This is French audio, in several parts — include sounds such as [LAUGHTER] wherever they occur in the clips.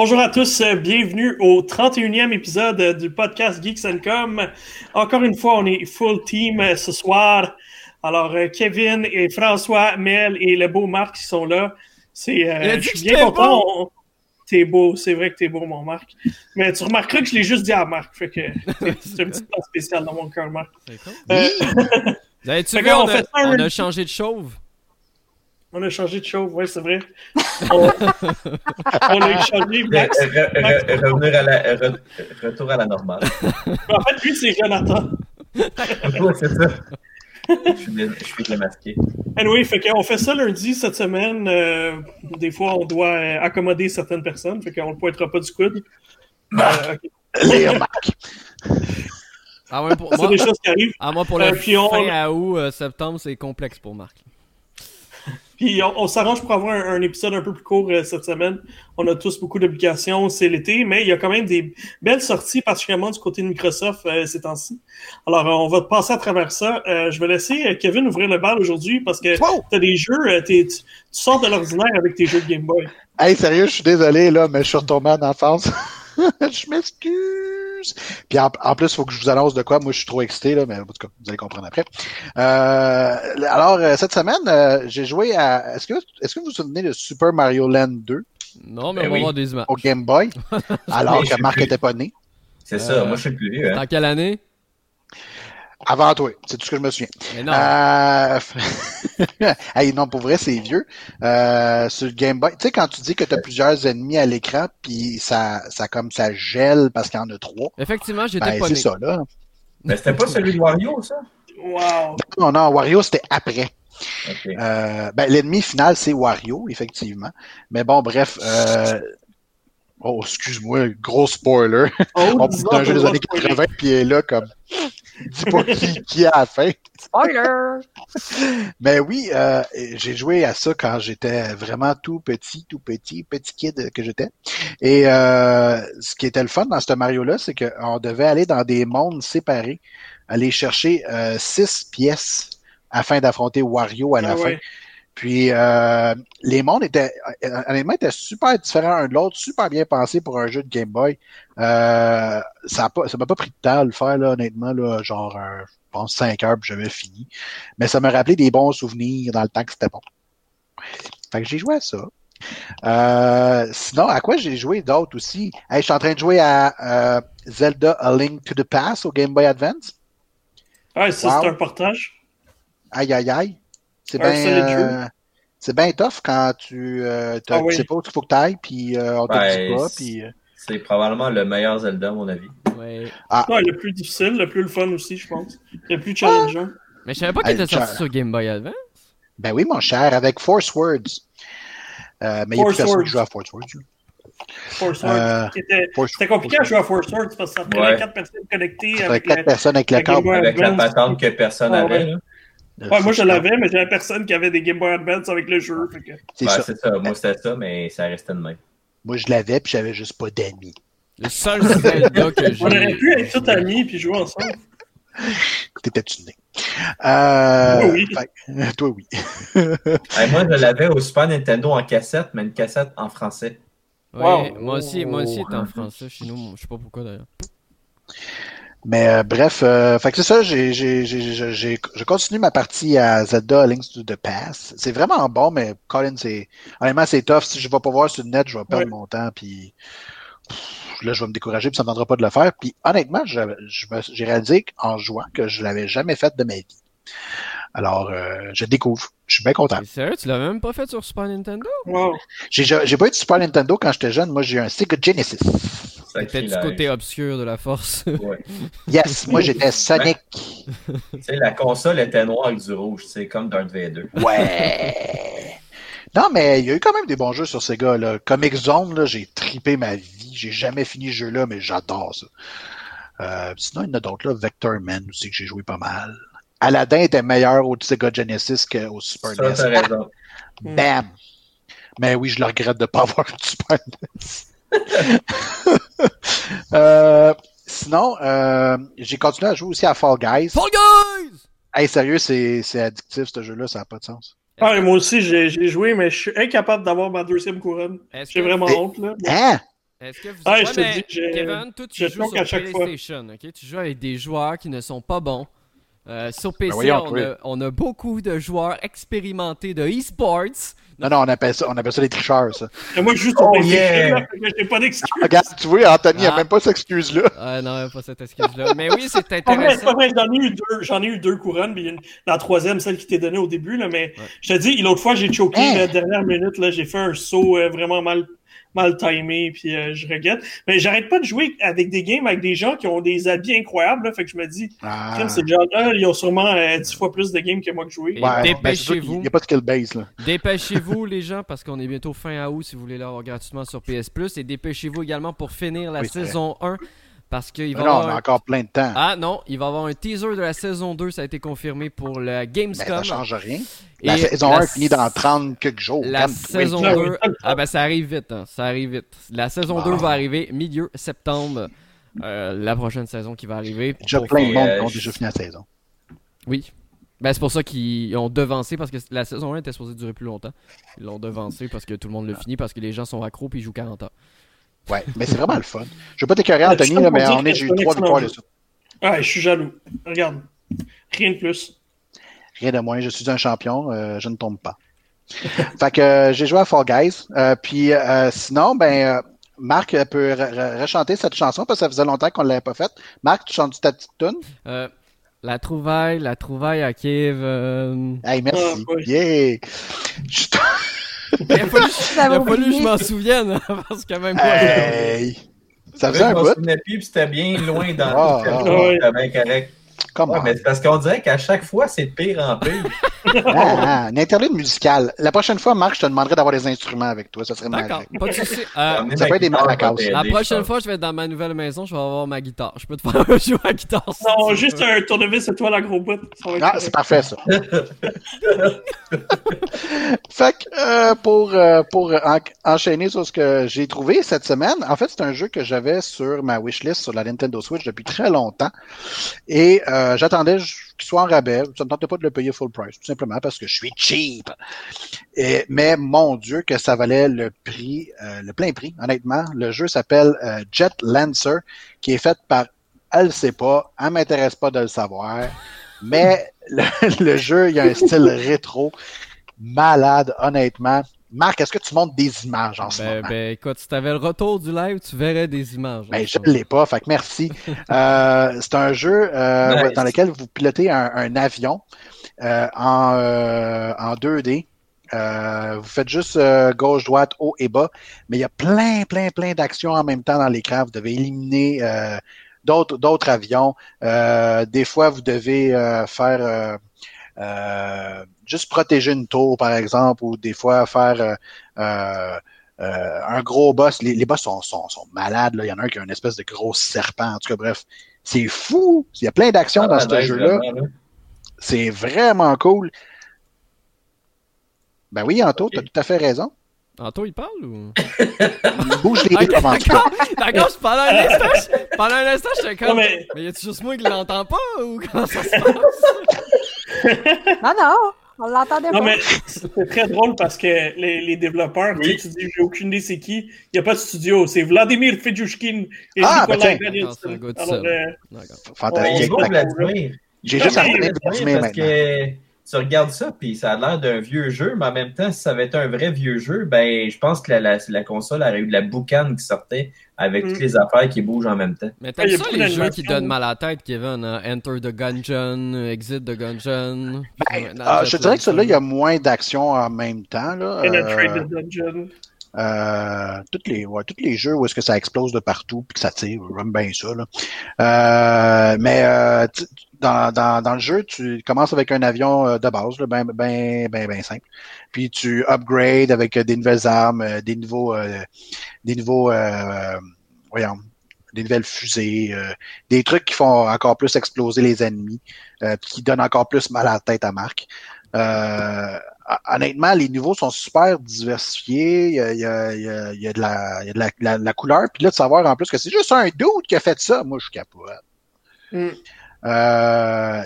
Bonjour à tous, euh, bienvenue au 31e épisode euh, du podcast Geeks Com. Encore une fois, on est full team euh, ce soir. Alors, Kevin et François, Mel et le beau Marc qui sont là. C'est, je suis bien content. T'es beau, c'est vrai que t'es beau, mon Marc. Mais tu remarqueras que je l'ai juste dit à Marc. Fait que [LAUGHS] c'est un petit temps spécial dans mon cœur, Marc. Euh... [LAUGHS] tu vois, on, a, on a changé de chauve? On a changé de chauve, oui, c'est vrai. On, [LAUGHS] a changé. Max, revenir à la, retour à la normale. en fait, lui, c'est Jonathan. [LAUGHS] oui, c'est ça. Je suis, je suis démasqué. Anyway, fait qu'on fait ça lundi cette semaine. Euh, des fois, on doit euh, accommoder certaines personnes, fait qu'on ne pointera pas du coude. Euh, Les remarques. Ah ouais, pour c'est des choses qui arrivent. Ah, moi, pour le euh, fin à août, septembre, c'est complexe pour Marc. Puis on, s'arrange pour avoir un, épisode un peu plus court euh, cette semaine. On a tous beaucoup d'obligations, c'est l'été, mais il y a quand même des belles sorties, particulièrement du côté de Microsoft euh, ces temps-ci. Alors, euh, on va passer à travers ça. je vais laisser Kevin ouvrir le bal aujourd'hui parce que tu as des jeux, tu, sors de l'ordinaire avec tes jeux de Game Boy. Hey, sérieux, je suis désolé, là, mais je suis retombé en enfance. [LAUGHS] je m'excuse. Puis en, plus, il faut que je vous annonce de quoi. Moi, je suis trop excité, là, mais en tout cas, vous allez comprendre après. Euh, alors, euh, cette semaine, euh, j'ai joué à. Est-ce que, est-ce que vous vous souvenez de Super Mario Land 2? Non, mais ben on va voir des images. Au Game Boy, [LAUGHS] alors que Marc n'était pas né. C'est ça, moi je suis plus vieux. Hein. Dans quelle année? Avant toi, c'est tout ce que je me souviens. Mais non. Euh... [LAUGHS] hey, non, pour vrai, c'est vieux. Euh, sur le Game Boy, tu sais, quand tu dis que tu as plusieurs ennemis à l'écran, puis ça, ça comme ça gèle parce qu'il y en a trois. Effectivement, j'étais ben, pas C'est ça, là. Mais c'était pas celui de Wario, ça? Wow! Non, non, Wario, c'était après. Okay. Euh, ben, l'ennemi final, c'est Wario, effectivement. Mais bon, bref, euh, Oh, excuse-moi, gros spoiler. Oh, [LAUGHS] on dit un jeu des années 80, puis il est là comme. [LAUGHS] Dis pas qui, qui a la fin. Spoiler! Mais oui, euh, j'ai joué à ça quand j'étais vraiment tout petit, tout petit, petit kid que j'étais. Et euh, ce qui était le fun dans ce Mario-là, c'est qu'on devait aller dans des mondes séparés, aller chercher euh, six pièces afin d'affronter Wario à la Ah fin. Puis euh, les mondes étaient euh, honnêtement étaient super différents un de l'autre, super bien pensés pour un jeu de Game Boy. Euh, ça a pas, ça m'a pas pris de temps à le faire là, honnêtement là, genre euh, je pense 5 heures puis j'avais fini. Mais ça m'a rappelé des bons souvenirs dans le temps que c'était bon. Fait que j'ai joué à ça. Euh, sinon, à quoi j'ai joué d'autres aussi? Hey, je suis en train de jouer à euh, Zelda A Link to the Past au Game Boy Advance. Ah, ça, Wow. c'est un portage. Aïe aïe aïe. C'est bien euh, c'est bien tough quand tu euh, t'as- Ah oui. tu sais pas où il faut que tu ailles, puis euh, on te Ouais, dit pas, puis euh, C'est probablement le meilleur Zelda, à mon avis. Ouais. Ouais, le plus difficile, le plus le fun aussi, je pense. Le plus challengeant. Mais je savais pas qu'il était sorti sur Game Boy Advance. ben oui mon cher, avec Force Words. Euh, mais il y a plus personne Words. qui joue à Force Words. Force Word. Euh, C'était compliqué à jouer à Force Word parce que ça prenait Ouais. quatre personnes connectées Avec avec quatre le- personnes avec la. Boy Avec la patente que personne Ah, avait. Ouais. moi je l'avais, mais j'avais personne qui avait des Game Boy Advance avec le jeu. que- C'est Ouais, ça. c'est ça. Moi, c'était ça, mais ça restait de même. Moi je l'avais, puis j'avais juste pas d'amis. Le seul Zelda que j'ai. On aurait pu être tous amis puis jouer ensemble. T'étais-tu né? Euh, Moi, oui. fait- toi oui. Hey, moi, je l'avais au Super Nintendo en cassette, mais une cassette en français. Ouais, Wow. moi aussi, moi aussi, en français chez nous. Je sais pas pourquoi d'ailleurs. Mais euh, bref, euh, fait que c'est ça, j'ai, j'ai, j'ai, j'ai, j'ai- je continue ma partie à Zelda Links to the Past. C'est vraiment bon, mais Colin, c'est honnêtement c'est tough. Si je vais pas voir sur le net, je vais perdre mon temps, puis pff, là je vais me décourager, puis ça me tendra pas de le faire. Puis honnêtement, je, je me- j'ai réalisé en jouant que je l'avais jamais fait de ma vie. Alors, euh, je découvre. Je suis bien content. Sérieux, tu l'as même pas fait sur Super Nintendo? Wow. J'ai, j'ai pas eu de Super Nintendo quand j'étais jeune. Moi, j'ai eu un Sega Genesis. C'était du côté obscur de la force. Ouais. [LAUGHS] Yes, moi j'étais Sonic. Tu sais, la console était noire avec du rouge, c'est comme Darth Vader. Ouais. [LAUGHS] Non, mais il y a eu quand même des bons jeux sur Sega. Là. Comic Zone, là, j'ai tripé ma vie. J'ai jamais fini ce jeu-là, mais j'adore ça. Euh, sinon, il y en a d'autres, là. Vector Man aussi, que j'ai joué pas mal. Aladdin était meilleur au Sega Genesis qu'au Super Ça, NES. raison. Bam! Mais oui, je le regrette de ne pas avoir le Super NES. [LAUGHS] Euh, sinon, euh, j'ai continué à jouer aussi à Fall Guys. Fall Guys! Hey, sérieux, c'est c'est addictif ce jeu-là, ça n'a pas de sens. Ah, et moi aussi, j'ai j'ai joué, mais je suis incapable d'avoir ma deuxième couronne. J'ai que- vraiment honte, là. Hein? Est-ce que vous... Ouais, Ouais, je te mais dis, je- Kevin, toi, tu joues sur. PlayStation, ok? Tu joues avec des joueurs qui ne sont pas bons. Euh, sur PC, Ben voyons, on, a, on a beaucoup de joueurs expérimentés de e-sports. Non, non, on appelle ça, on appelle ça des tricheurs, ça. Et moi, je joue sur Oh, yeah. j'ai pas d'excuse. Regarde, tu vois, Anthony a Ah. même pas cette excuse-là. Ah non, pas cette excuse-là. Mais oui, c'est pas intéressant. vrai, j'en ai eu deux, j'en ai eu deux couronnes, puis il y a une- la troisième, celle qui t'est donnée au début, là, mais je te dis, l'autre fois, j'ai choqué Hein? la dernière minute, là, j'ai fait un saut euh, vraiment mal, mal timé, puis euh, je regrette. Mais j'arrête pas de jouer avec des games avec des gens qui ont des habits incroyables, là, fait que je me dis, Ah. ces gens-là, ils ont sûrement euh, dix fois plus de games que moi que jouer. Ouais, dépêchez-vous. ben, qu'il- Il n'y a pas de skill base, là. Dépêchez-vous, les gens, parce qu'on est bientôt fin août si vous voulez l'avoir gratuitement sur PS Plus. Et dépêchez-vous également pour finir la Oui, saison 1. Parce qu'il va non, avoir on a un- encore plein de temps. Ah non, il va y avoir un teaser de la saison 2, ça a été confirmé pour la Gamescom. Ben, ça change rien. La Et saison la 1 finit dans 30 quelques jours. La saison Ouais, 2, ouais. ah ben ça arrive vite, hein, ça arrive vite. La saison Wow. 2 va arriver milieu septembre, euh, la prochaine saison qui va arriver. Déjà plein de monde euh, qui ont déjà fini la saison. Oui. Ben c'est pour ça qu'ils ont devancé, parce que la saison 1 était supposée durer plus longtemps. Ils l'ont devancé parce que tout le monde l'a fini, parce que les gens sont accros puis ils jouent 40 heures. Ouais, mais c'est vraiment le fun. Je veux pas t'écœurer, Anthony, là, mais on est, j'ai eu trois victoires de jeu. suite. Ouais, je suis jaloux. Regarde. Rien de plus. Rien de moins, je suis un champion, euh, je ne tombe pas. [LAUGHS] fait que euh, j'ai joué à Fall Guys. euh, puis euh, sinon, ben euh, Marc peut re- re- rechanter cette chanson parce que ça faisait longtemps qu'on ne l'avait pas faite. Marc, tu chantes ta petite tune? Euh, la trouvaille, la trouvaille à Kiev. euh, Hey, merci. Ah, oui. Yeah! Je Il a fallu, [LAUGHS] il a fallu que je m'en souvienne, hein, [LAUGHS] parce que même moi, Hey! Ça faisait un bout. c'était bien loin dans Ah, le ah, territoire, ouais. c'était bien correct. Ouais, mais c'est parce qu'on dirait qu'à chaque fois, c'est pire en pire. Ah, ah, un interlude musical. La prochaine fois, Marc, je te demanderais d'avoir des instruments avec toi. Ça serait D'accord, magique. pas de souci. Euh, ça peut être des maracas. la prochaine fois, je vais être dans ma nouvelle maison, je vais avoir ma guitare. Je peux te faire [LAUGHS] jouer à la guitare. si Non, juste veux. un tournevis étoile à gros bout. Ah, c'est parfait, ça. [LAUGHS] fait que, euh, pour, euh, pour en- enchaîner sur ce que j'ai trouvé cette semaine, en fait, c'est un jeu que j'avais sur ma wishlist sur la Nintendo Switch depuis très longtemps. Et euh, j'attendais qu'il soit en rabais. Ça me tentait pas de le payer full price, tout simplement parce que je suis cheap. Mais mon Dieu, que ça valait le prix, euh, le plein prix, honnêtement. Le jeu s'appelle euh, Jet Lancer, qui est fait par elle le sait pas, elle m'intéresse pas de le savoir, mais le, [LAUGHS] le jeu, il y a un style rétro, malade, honnêtement. Marc, est-ce que tu montres des images en ce Ben, moment? ben, écoute, si t'avais le retour du live, tu verrais des images. Ben, je ne l'ai pas, fait que merci. [LAUGHS] Euh, c'est un jeu euh, Nice. dans lequel vous pilotez un, un avion euh, en, euh, en 2D. Euh, vous faites juste euh, gauche, droite, haut et bas, mais il y a plein, plein, plein d'actions en même temps dans l'écran. Vous devez éliminer euh, d'autres, d'autres avions. Euh, des fois, vous devez euh, faire euh, juste protéger une tour, par exemple, ou des fois faire euh, euh, euh, un gros boss. Les, les boss sont, sont, sont malades. Là. Il y en a un qui a une espèce de gros serpent. En tout cas, bref, c'est fou. Il y a plein d'actions dans Ah, ce nice, jeu-là. C'est vraiment cool. Ben oui, Anto, tu as tout à fait raison. Anto, il parle ou? Bouge les [LAUGHS] rides avant tout. D'accord, pendant un instant, je- pendant un instant, j'étais comme. Non, mais... mais- y a-tu juste moi qui l'entends pas ou comment ça se passe? [LAUGHS] Non, non, on l'entendait Non, pas. mais c'est très drôle parce que les, les développeurs, Oui. tu sais, tu dis, j'ai aucune idée c'est qui. Il n'y a pas de studio. C'est Vladimir Fedushkin et Ah, ben Alors, seul. euh, Fantastique. Vladimir. J'ai juste retenir Vladimir, maintenant. que tu regardes ça, puis ça a l'air d'un vieux jeu, mais en même temps, si ça avait été un vrai vieux jeu, ben, je pense que la, la, la console aurait eu de la boucane qui sortait avec Mm. toutes les affaires qui bougent en même temps. Mais Ah, t'aimes ça les jeux qui donnent mal à la tête, Kevin? hein? Enter the Gungeon, Exit the Gungeon. Ben, ah, je dirais que celui-là, il y a moins d'actions en même temps. Là. Penetrate Euh, the Dungeon. Euh, tous les ouais, tous les jeux où est-ce que ça explose de partout puis que ça tire, j'aime bien ça là. Euh, mais euh, dans, dans, dans le jeu, tu commences avec un avion euh, de base, là, ben ben ben ben simple. Puis tu upgrades avec euh, des nouvelles armes, des nouveaux des nouveaux voyons des nouvelles fusées, euh, des trucs qui font encore plus exploser les ennemis, euh, qui donnent encore plus mal à la tête à Marc. Euh, honnêtement, les niveaux sont super diversifiés. Il y a, il y a- il y a- il y a de, la, il y a de la, la- la couleur. Puis là, de savoir en plus que c'est juste un dude qui a fait ça, moi, je capote. Mm. Euh,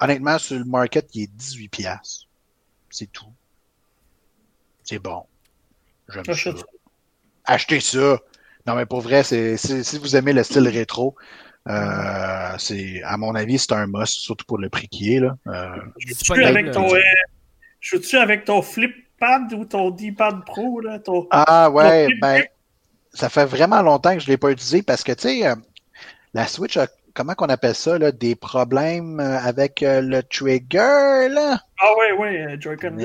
honnêtement, sur le market, il est 18 pièces. C'est tout. C'est bon. J'aime ça. Achète ça. Achetez ça. Non, mais pour vrai, c'est, si vous aimez le style rétro, euh, c'est, à mon avis, c'est un must, surtout pour le prix qui est, là. Euh, suis avec ton, euh, je suis avec ton flip pad ou ton D-pad pro, là, ton... Ah ouais, Ton ben, ça fait vraiment longtemps que je l'ai pas utilisé parce que, tu sais, euh, la Switch a, comment qu'on appelle ça, là, des problèmes euh, avec euh, le trigger, là? Ah ouais, ouais, euh, Joy-Con.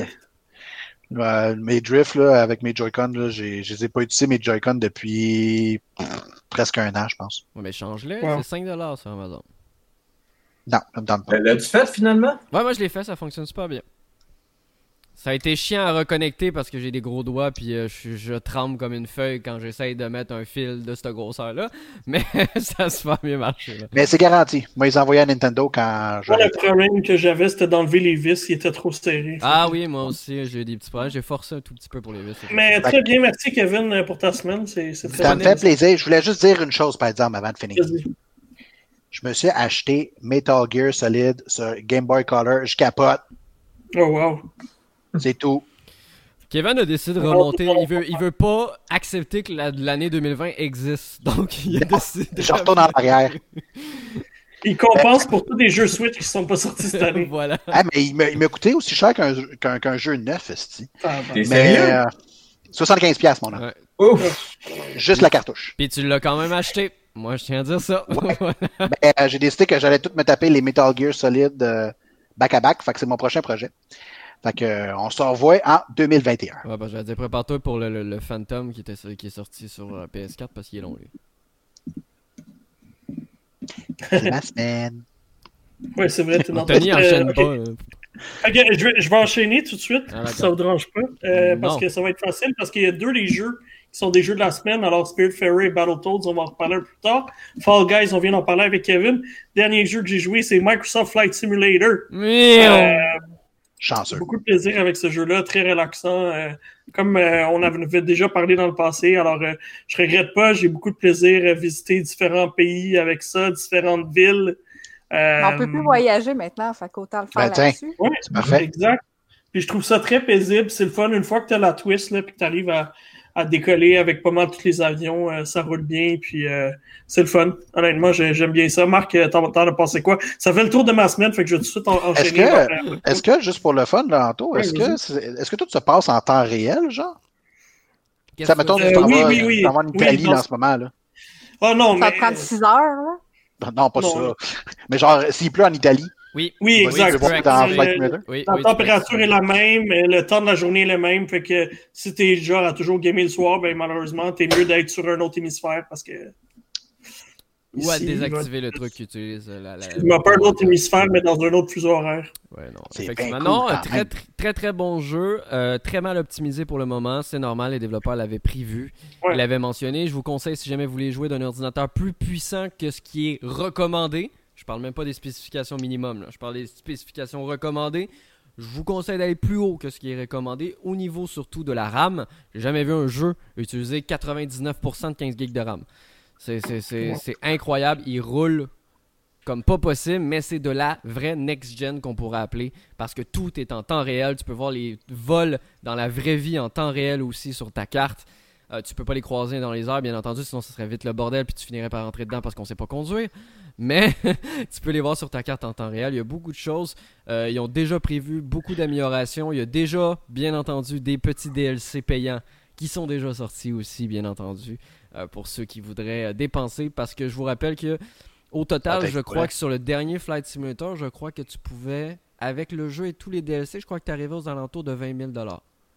Euh, mes drifts, là, avec mes Joy-Con, là, j'ai, je les ai pas utilisés, mes Joy-Con, depuis pff, presque un an, je pense. Ouais, mais change-le, c'est 5$ sur Amazon. Non, ça me tente pas. L'as-tu fait finalement? Ouais, moi je l'ai fait, ça fonctionne super bien. Ça a été chiant à reconnecter parce que j'ai des gros doigts puis euh, je, je tremble comme une feuille quand j'essaye de mettre un fil de cette grosseur-là. [LAUGHS] Mais [LAUGHS] ça a super bien marché. Là. Mais c'est garanti. Moi, ils envoyaient à Nintendo quand je. Moi, le problème que j'avais, c'était d'enlever les vis, ils étaient trop serrés. Ah oui, moi aussi, j'ai eu des petits problèmes. J'ai forcé un tout petit peu pour les vis. Mais très bien, merci Kevin euh, pour ta semaine. C'est Ça me fait plaisir. Je voulais juste dire une chose, par exemple, avant de finir. Je me suis acheté Metal Gear Solid sur Game Boy Color. Je capote. Oh wow. C'est tout. Kevin a décidé de remonter. Il veut, il veut pas accepter que la- l'année 2020 existe. [LAUGHS] Donc il a décidé. de- Je retourne en arrière. Il compense pour tous les jeux Switch qui sont pas sortis cette année. [LAUGHS] voilà. Ah, mais il m'a coûté aussi cher qu'un qu'un qu'un jeu neuf, esti. Ah, T'es bon. Mais sérieux? euh, 75 pièces mon nom. Ouais. Ouf! Juste la cartouche. Puis tu l'as quand même acheté. Moi, je tiens à dire ça. [LAUGHS] Euh, j'ai décidé que j'allais tout me taper les Metal Gear Solid euh, back à back. Fait que c'est mon prochain projet. Fait que on se revoit en 2021. Ouais, bah, j'allais dire, prépare-toi pour le, le, le Phantom qui, était, qui est sorti sur euh, PS4 parce qu'il est long, lui. C'est ma semaine. Ouais, c'est vrai, t'es dans Anthony enchaîne euh, ok. pas. Ok, je, vais, je vais enchaîner tout de suite, Ah, si ça vous dérange pas, euh, parce que ça va être facile, parce qu'il y a deux des jeux qui sont des jeux de la semaine. Alors, Spirit Fairy et Battletoads, on va en reparler un peu plus tard. Fall Guys, on vient d'en parler avec Kevin. Dernier jeu que j'ai joué, c'est Microsoft Flight Simulator. Euh, Chanceux. beaucoup de plaisir avec ce jeu-là, très relaxant. euh, comme euh, on avait déjà parlé dans le passé, alors euh, je regrette pas, j'ai beaucoup de plaisir à visiter différents pays avec ça, différentes villes. Euh, On peut plus voyager maintenant, fait qu'autant le faire Ben, là-dessus. Ouais, C'est parfait. Exact. Puis je trouve ça très paisible. C'est le fun. Une fois que tu as la twist, là, puis que tu arrives à, à décoller avec pas mal tous les avions, euh, ça roule bien. Puis euh, c'est le fun. Honnêtement, j'ai- j'aime bien ça. Marc, euh, t'en t'en as pensé quoi? Ça fait le tour de ma semaine, fait que je vais tout de suite en, Est-ce enchaîner. que- Euh, Est-ce que, juste pour le fun, là, Anto, est-ce que, est-ce que tout se passe en temps réel, genre? Ça, que mettons, tu tu t'en oui, vas, oui, oui. en Oui, Italie, dans là, en ce- moment, là. Oh non, Ça mais. prendre 6 heures, là? Non, pas Non. ça. Mais genre, s'il pleut en Italie, Oui, Oui, exact. dans oui, La température est la même, le temps de la journée est le même. Fait que si t'es genre à toujours gamer le soir, ben malheureusement, t'es mieux d'être sur un autre hémisphère parce que. Ou à ici, désactiver le truc qui utilise euh, la. la Il m'a pas un autre hémisphère, mais dans un autre fuseau horaire. Ouais, non. C'est Effectivement. bien cool non, très, très, très, très bon jeu. euh, très mal optimisé pour le moment. C'est normal, les développeurs l'avaient prévu. Ouais. Ils l'avaient mentionné. Je vous conseille, si jamais vous voulez jouer d'un ordinateur plus puissant que ce qui est recommandé, je parle même pas des spécifications minimum, là. je parle des spécifications recommandées. Je vous conseille d'aller plus haut que ce qui est recommandé, au niveau surtout de la RAM. J'ai jamais vu un jeu utiliser 99% de 15 GB de RAM. C'est incroyable. Il roule comme pas possible, mais c'est de la vraie next-gen qu'on pourrait appeler, parce que tout est en temps réel. Tu peux voir les vols dans la vraie vie en temps réel aussi sur ta carte. Euh, tu peux pas les croiser dans les airs, bien entendu, sinon ce serait vite le bordel, puis tu finirais par rentrer dedans parce qu'on sait pas conduire. Mais [LAUGHS] tu peux les voir sur ta carte en temps réel. Il y a beaucoup de choses. Euh, ils ont déjà prévu beaucoup d'améliorations. Il y a déjà, bien entendu, des petits DLC payants qui sont déjà sortis aussi, bien entendu, euh, pour ceux qui voudraient dépenser. Parce que je vous rappelle que au total, Ah, je crois ouais. que sur le dernier Flight Simulator, je crois que tu pouvais, avec le jeu et tous les DLC, je crois que tu arrivais aux alentours de 20 000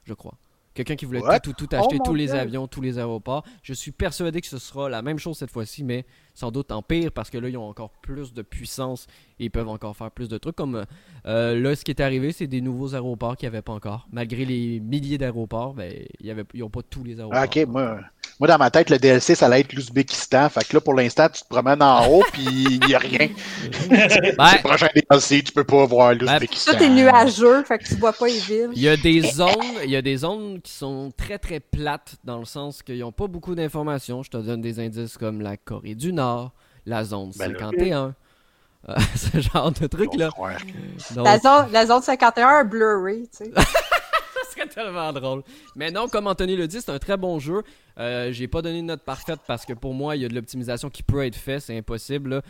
je crois. Quelqu'un qui voulait What? tout, acheter, Oh, tous les avions, tous les aéroports. Je suis persuadé que ce sera la même chose cette fois-ci, mais sans doute en pire parce que là, ils ont encore plus de puissance et ils peuvent encore faire plus de trucs. Comme euh, là, ce qui est arrivé, c'est des nouveaux aéroports qu'il n'y avait pas encore. Malgré les milliers d'aéroports, ben, il y avait, ils n'ont pas tous les aéroports. Ah, ok, moi, moi, dans ma tête, le DLC, ça allait être l'Ouzbékistan. Fait que là, pour l'instant, tu te promènes en haut, puis il n'y a rien. [LAUGHS] Ben, Le prochain DLC, tu peux pas voir l'Ouzbékistan. Tout est nuageux, fait que tu vois pas les villes. Il y a des zones, il y a des zones qui sont très très plates dans le sens qu'ils n'ont pas beaucoup d'informations. Je te donne des indices comme la Corée du Nord, la zone Ben là. 51, euh, [LAUGHS] ce genre de truc là. Ouais. Donc, La zone, la zone 51 est blurry, tu sais. [LAUGHS] serait tellement drôle. Mais non, comme Anthony le dit, c'est un très bon jeu. Euh, J'ai pas donné une note parfaite parce que pour moi, il y a de l'optimisation qui peut être fait, c'est impossible. là.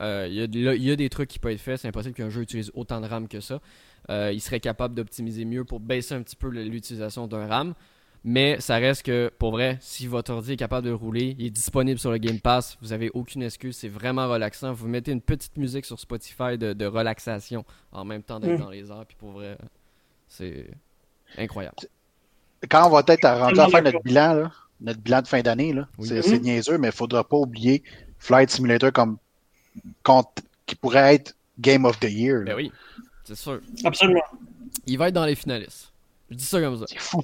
Euh, Il y, a y des trucs qui peuvent être faits, c'est impossible qu'un jeu utilise autant de RAM que ça. Euh, il serait capable d'optimiser mieux pour baisser un petit peu l'utilisation d'un RAM. Mais ça reste que, pour vrai, si votre ordi est capable de rouler, il est disponible sur le Game Pass, vous avez aucune excuse, c'est vraiment relaxant. Vous mettez une petite musique sur Spotify de, de relaxation en même temps d'être Mm. dans les airs, puis pour vrai, c'est incroyable. Quand on va être rendu à Tellement faire notre bilan, là, notre bilan de fin d'année, là, Oui. c'est c'est niaiseux, mais il faudra pas oublier Flight Simulator comme compte- qui pourrait être Game of the Year. Ben oui, c'est sûr. Absolument. Il va être dans les finalistes. Je dis ça comme ça. C'est fou.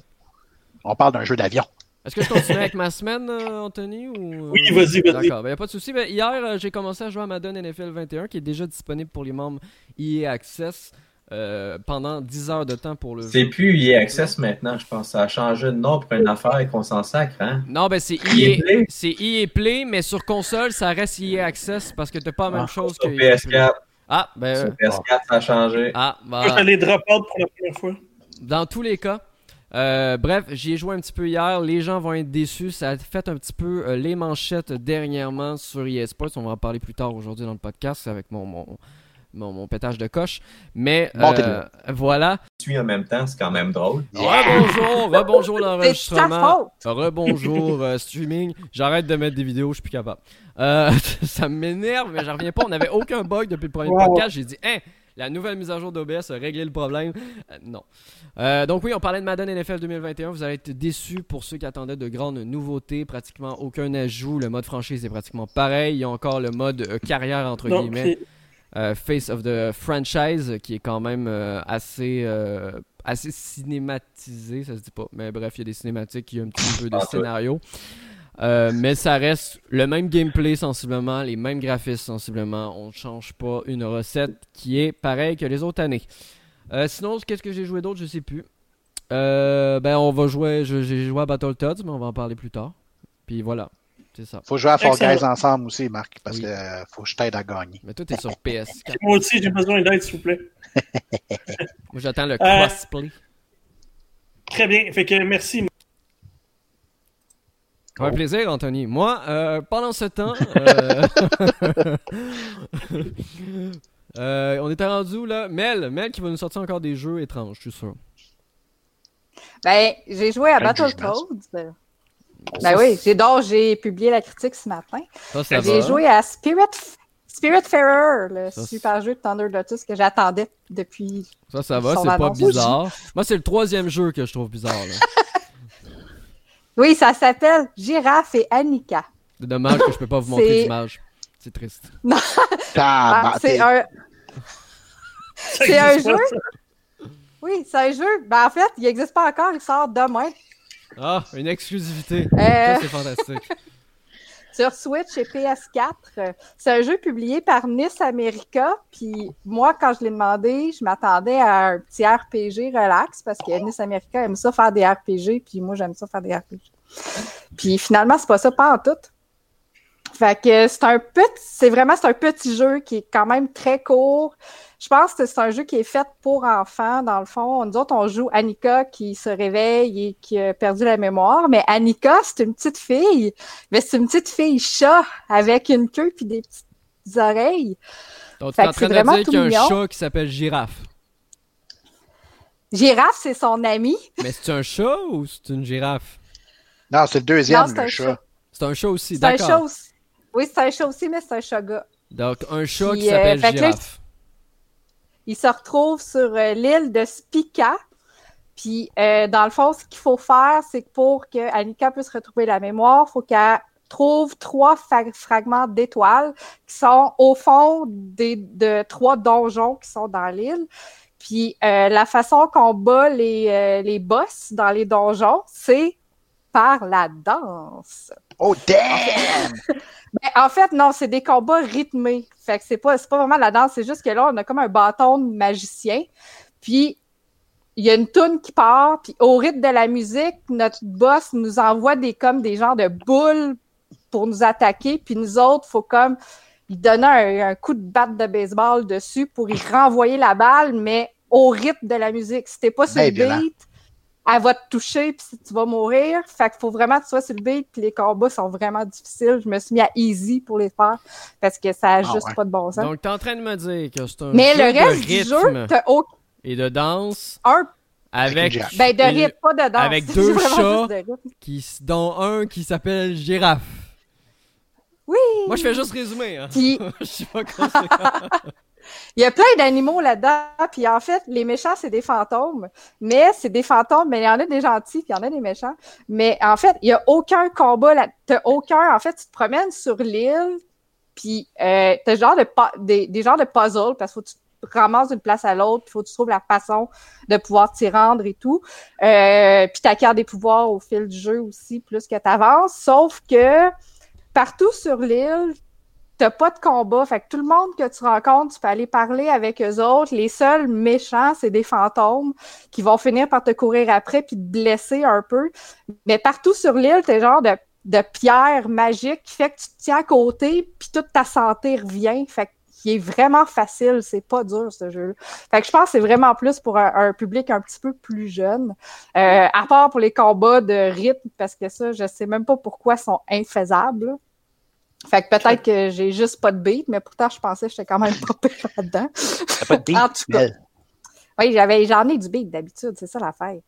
On parle d'un jeu d'avion. Est-ce que je continue [LAUGHS] avec ma semaine, euh, Anthony ou... Oui, vas-y, vas-y. D'accord, ben y a pas de souci. Ben, hier, euh, j'ai commencé à jouer à Madden NFL 21, qui est déjà disponible pour les membres EA Access euh, pendant 10 heures de temps pour le C'est plus EA Access maintenant, je pense. Ça a changé de nom pour une affaire et qu'on s'en sacre, hein? Non, ben c'est EA EA, Play? c'est EA Play, mais sur console, ça reste EA Access parce que t'as pas la même Ah, chose Sur que EA Play. PS4, Ah, ben... sur euh, PS4, ça a changé. Ah, Moi, bah, [LAUGHS] j'allais drop out pour la première fois. dans tous les cas. Euh, bref, j'y ai joué un petit peu hier. Les gens vont être déçus. Ça a fait un petit peu euh, les manchettes dernièrement sur EA Sports. On va en parler plus tard aujourd'hui dans le podcast avec mon, mon, mon, mon pétage de coche. Mais Montez-le. euh, voilà. Tu en même temps, c'est quand même drôle. Rebonjour, [LAUGHS] rebonjour l'enregistrement. faute. Rebonjour euh, streaming. J'arrête de mettre des vidéos, je suis plus capable. Euh, [LAUGHS] ça m'énerve, mais j'en reviens pas. On n'avait aucun bug depuis le premier Wow. podcast. J'ai dit, hein, la nouvelle mise à jour d'OBS a réglé le problème. Euh, non. Euh, donc oui, on parlait de Madden NFL 2021. Vous allez être déçus pour ceux qui attendaient de grandes nouveautés. Pratiquement aucun ajout. Le mode franchise est pratiquement pareil. Il y a encore le mode euh, carrière entre Non, guillemets. euh, Face of the Franchise, qui est quand même euh, assez, euh, assez cinématisé, ça se dit pas. Mais bref, il y a des cinématiques, il y a un petit peu de Ah, scénario. Euh, mais ça reste le même gameplay sensiblement, les mêmes graphismes sensiblement. On ne change pas une recette qui est pareille que les autres années. Euh, sinon, qu'est-ce que j'ai joué d'autre? Je sais plus. Euh, ben, on va jouer. J'ai joué à Battletoads, mais on va en parler plus tard. Puis voilà, c'est ça. Faut jouer à Fall. Guys ensemble aussi, Marc, parce Oui. que faut que je t'aide à gagner. Mais toi, t'es sur PS4. Moi aussi, j'ai besoin d'aide, s'il vous plaît. [LAUGHS] Moi, j'attends le Euh, crossplay. Très bien. Fait que merci. Un plaisir, Anthony. Moi, euh, pendant ce temps, [LAUGHS] euh, [LAUGHS] euh, on était rendu là? Mel, Mel qui va nous sortir encore des jeux étranges, je suis sûr? Ben, j'ai joué à Avec du Battletoads. Ben oui, j'ai donc j'ai publié la critique ce matin. Ça, ça J'ai joué à Spirit Spiritfarer, le Ça, super jeu de Thunder Lotus que j'attendais depuis. Ça, ça va, c'est pas bizarre. Moi, c'est le troisième jeu que je trouve bizarre. là. [LAUGHS] Oui, ça s'appelle Girafe et Annika. C'est dommage que je peux pas vous montrer C'est- d'image. C'est triste. [LAUGHS] Ah, c'est un, [LAUGHS] C'est un jeu? ça? oui, c'est un jeu. Ben, en fait, il n'existe pas encore, il sort demain. Ah, une exclusivité. Euh, c'est fantastique. [LAUGHS] sur Switch et PS4. Euh, C'est un jeu publié par Nice America. Puis moi, quand je l'ai demandé, je m'attendais à un petit RPG relax parce que Nice America aime ça faire des RPG. Puis moi, j'aime ça faire des RPG. Puis finalement, c'est pas ça, pas en tout. Fait que c'est un petit, c'est vraiment c'est un petit jeu qui est quand même très court. Je pense que c'est un jeu qui est fait pour enfants, dans le fond. Nous autres, on joue Annika qui se réveille et qui a perdu la mémoire. Mais Annika, c'est une petite fille. Mais c'est une petite fille chat avec une queue puis des petites oreilles. Donc, tu es en train c'est de dire qu'il y a un mignon. chat qui s'appelle Girafe. Girafe, c'est son ami. Mais c'est un chat ou c'est une girafe? Non, c'est le deuxième, Non, c'est le un chat. chat. C'est un chat aussi, C'est un chat d'accord. aussi. Oui, c'est un chat aussi, mais c'est un chat gars. Donc, un chat Puis, qui s'appelle euh, Girafe. Il se retrouve sur euh, l'île de Spica. Puis, euh, dans le fond, ce qu'il faut faire, c'est que pour que Annika puisse retrouver la mémoire, il faut qu'elle trouve trois fa- fragments d'étoiles qui sont au fond des, de trois donjons qui sont dans l'île. Puis, euh, la façon qu'on bat les, euh, les boss dans les donjons, c'est par la danse. Oh, damn! [LAUGHS] Ben, en fait, non, c'est des combats rythmés. Fait que c'est pas, vraiment la danse, c'est juste que là, on a comme un bâton de magicien. Puis, il y a une toune qui part, puis au rythme de la musique, notre boss nous envoie des comme des genres de boules pour nous attaquer, puis nous autres, faut comme il donner un, un coup de batte de baseball dessus pour y renvoyer la balle, mais au rythme de la musique. Si t'es pas sur le beat, elle va te toucher, puis tu vas mourir. Fait qu'il faut vraiment que tu sois sur le beat, puis les combats sont vraiment difficiles. Je me suis mis à easy pour les faire, parce que ça a Ah juste ouais. pas de bon sens. Donc, t'es en train de me dire que c'est un Mais jeu le reste de du rythme jeu, t'as aucun. et de danse Un, avec, ben, de rythme, pas de danse. avec [LAUGHS] deux chats. de rythme. qui, dont un qui s'appelle Girafe. Oui! Moi, je fais juste résumer. Hein. Puis, [LAUGHS] je suis pas conséquent. [LAUGHS] il y a plein d'animaux là-dedans. Puis, en fait, les méchants, c'est des fantômes. Mais c'est des fantômes, mais il y en a des gentils, puis il y en a des méchants. Mais en fait, il y a aucun combat là. T'as aucun. En fait, tu te promènes sur l'île, puis euh, t'as genre de des, des genres de puzzles, parce qu'il faut que tu ramasses d'une place à l'autre, puis faut que tu trouves la façon de pouvoir t'y rendre et tout. Euh, puis t'acquiers des pouvoirs au fil du jeu aussi, plus que t'avances. Sauf que partout sur l'île, t'as pas de combat. Fait que tout le monde que tu rencontres, tu peux aller parler avec eux autres. Les seuls méchants, c'est des fantômes qui vont finir par te courir après puis te blesser un peu. Mais partout sur l'île, t'es genre de, de pierre magique qui fait que tu te tiens à côté puis toute ta santé revient. Fait que qui est vraiment facile, c'est pas dur ce jeu. Fait que je pense que c'est vraiment plus pour un, un public un petit peu plus jeune. Euh, à part pour les combats de rythme, parce que ça, je sais même pas pourquoi ils sont infaisables. Fait que peut-être que j'ai juste pas de beat, mais pourtant je pensais que j'étais quand même [LAUGHS] pas pire là-dedans. Pas de beat, En tout cas. Mel. Oui, j'avais, j'en ai du beat d'habitude, c'est ça l'affaire.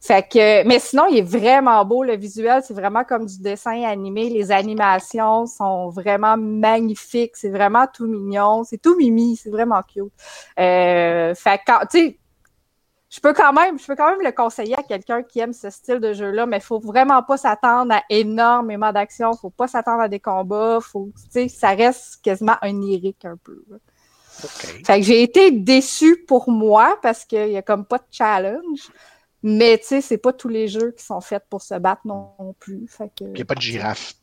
Fait que, mais sinon, il est vraiment beau, le visuel, c'est vraiment comme du dessin animé. Les animations sont vraiment magnifiques, c'est vraiment tout mignon, c'est tout mimi, c'est vraiment cute. Euh, fait que, quand- tu sais, je peux quand même, je peux quand même le conseiller à quelqu'un qui aime ce style de jeu-là, mais il faut vraiment pas s'attendre à énormément d'action, faut pas s'attendre à des combats, faut, tu sais, ça reste quasiment onirique un peu. Fait que j'ai été déçue pour moi parce qu'il y a comme pas de challenge. Mais tu sais, c'est pas tous les jeux qui sont faits pour se battre non plus. Fait que... Il n'y a pas de girafe.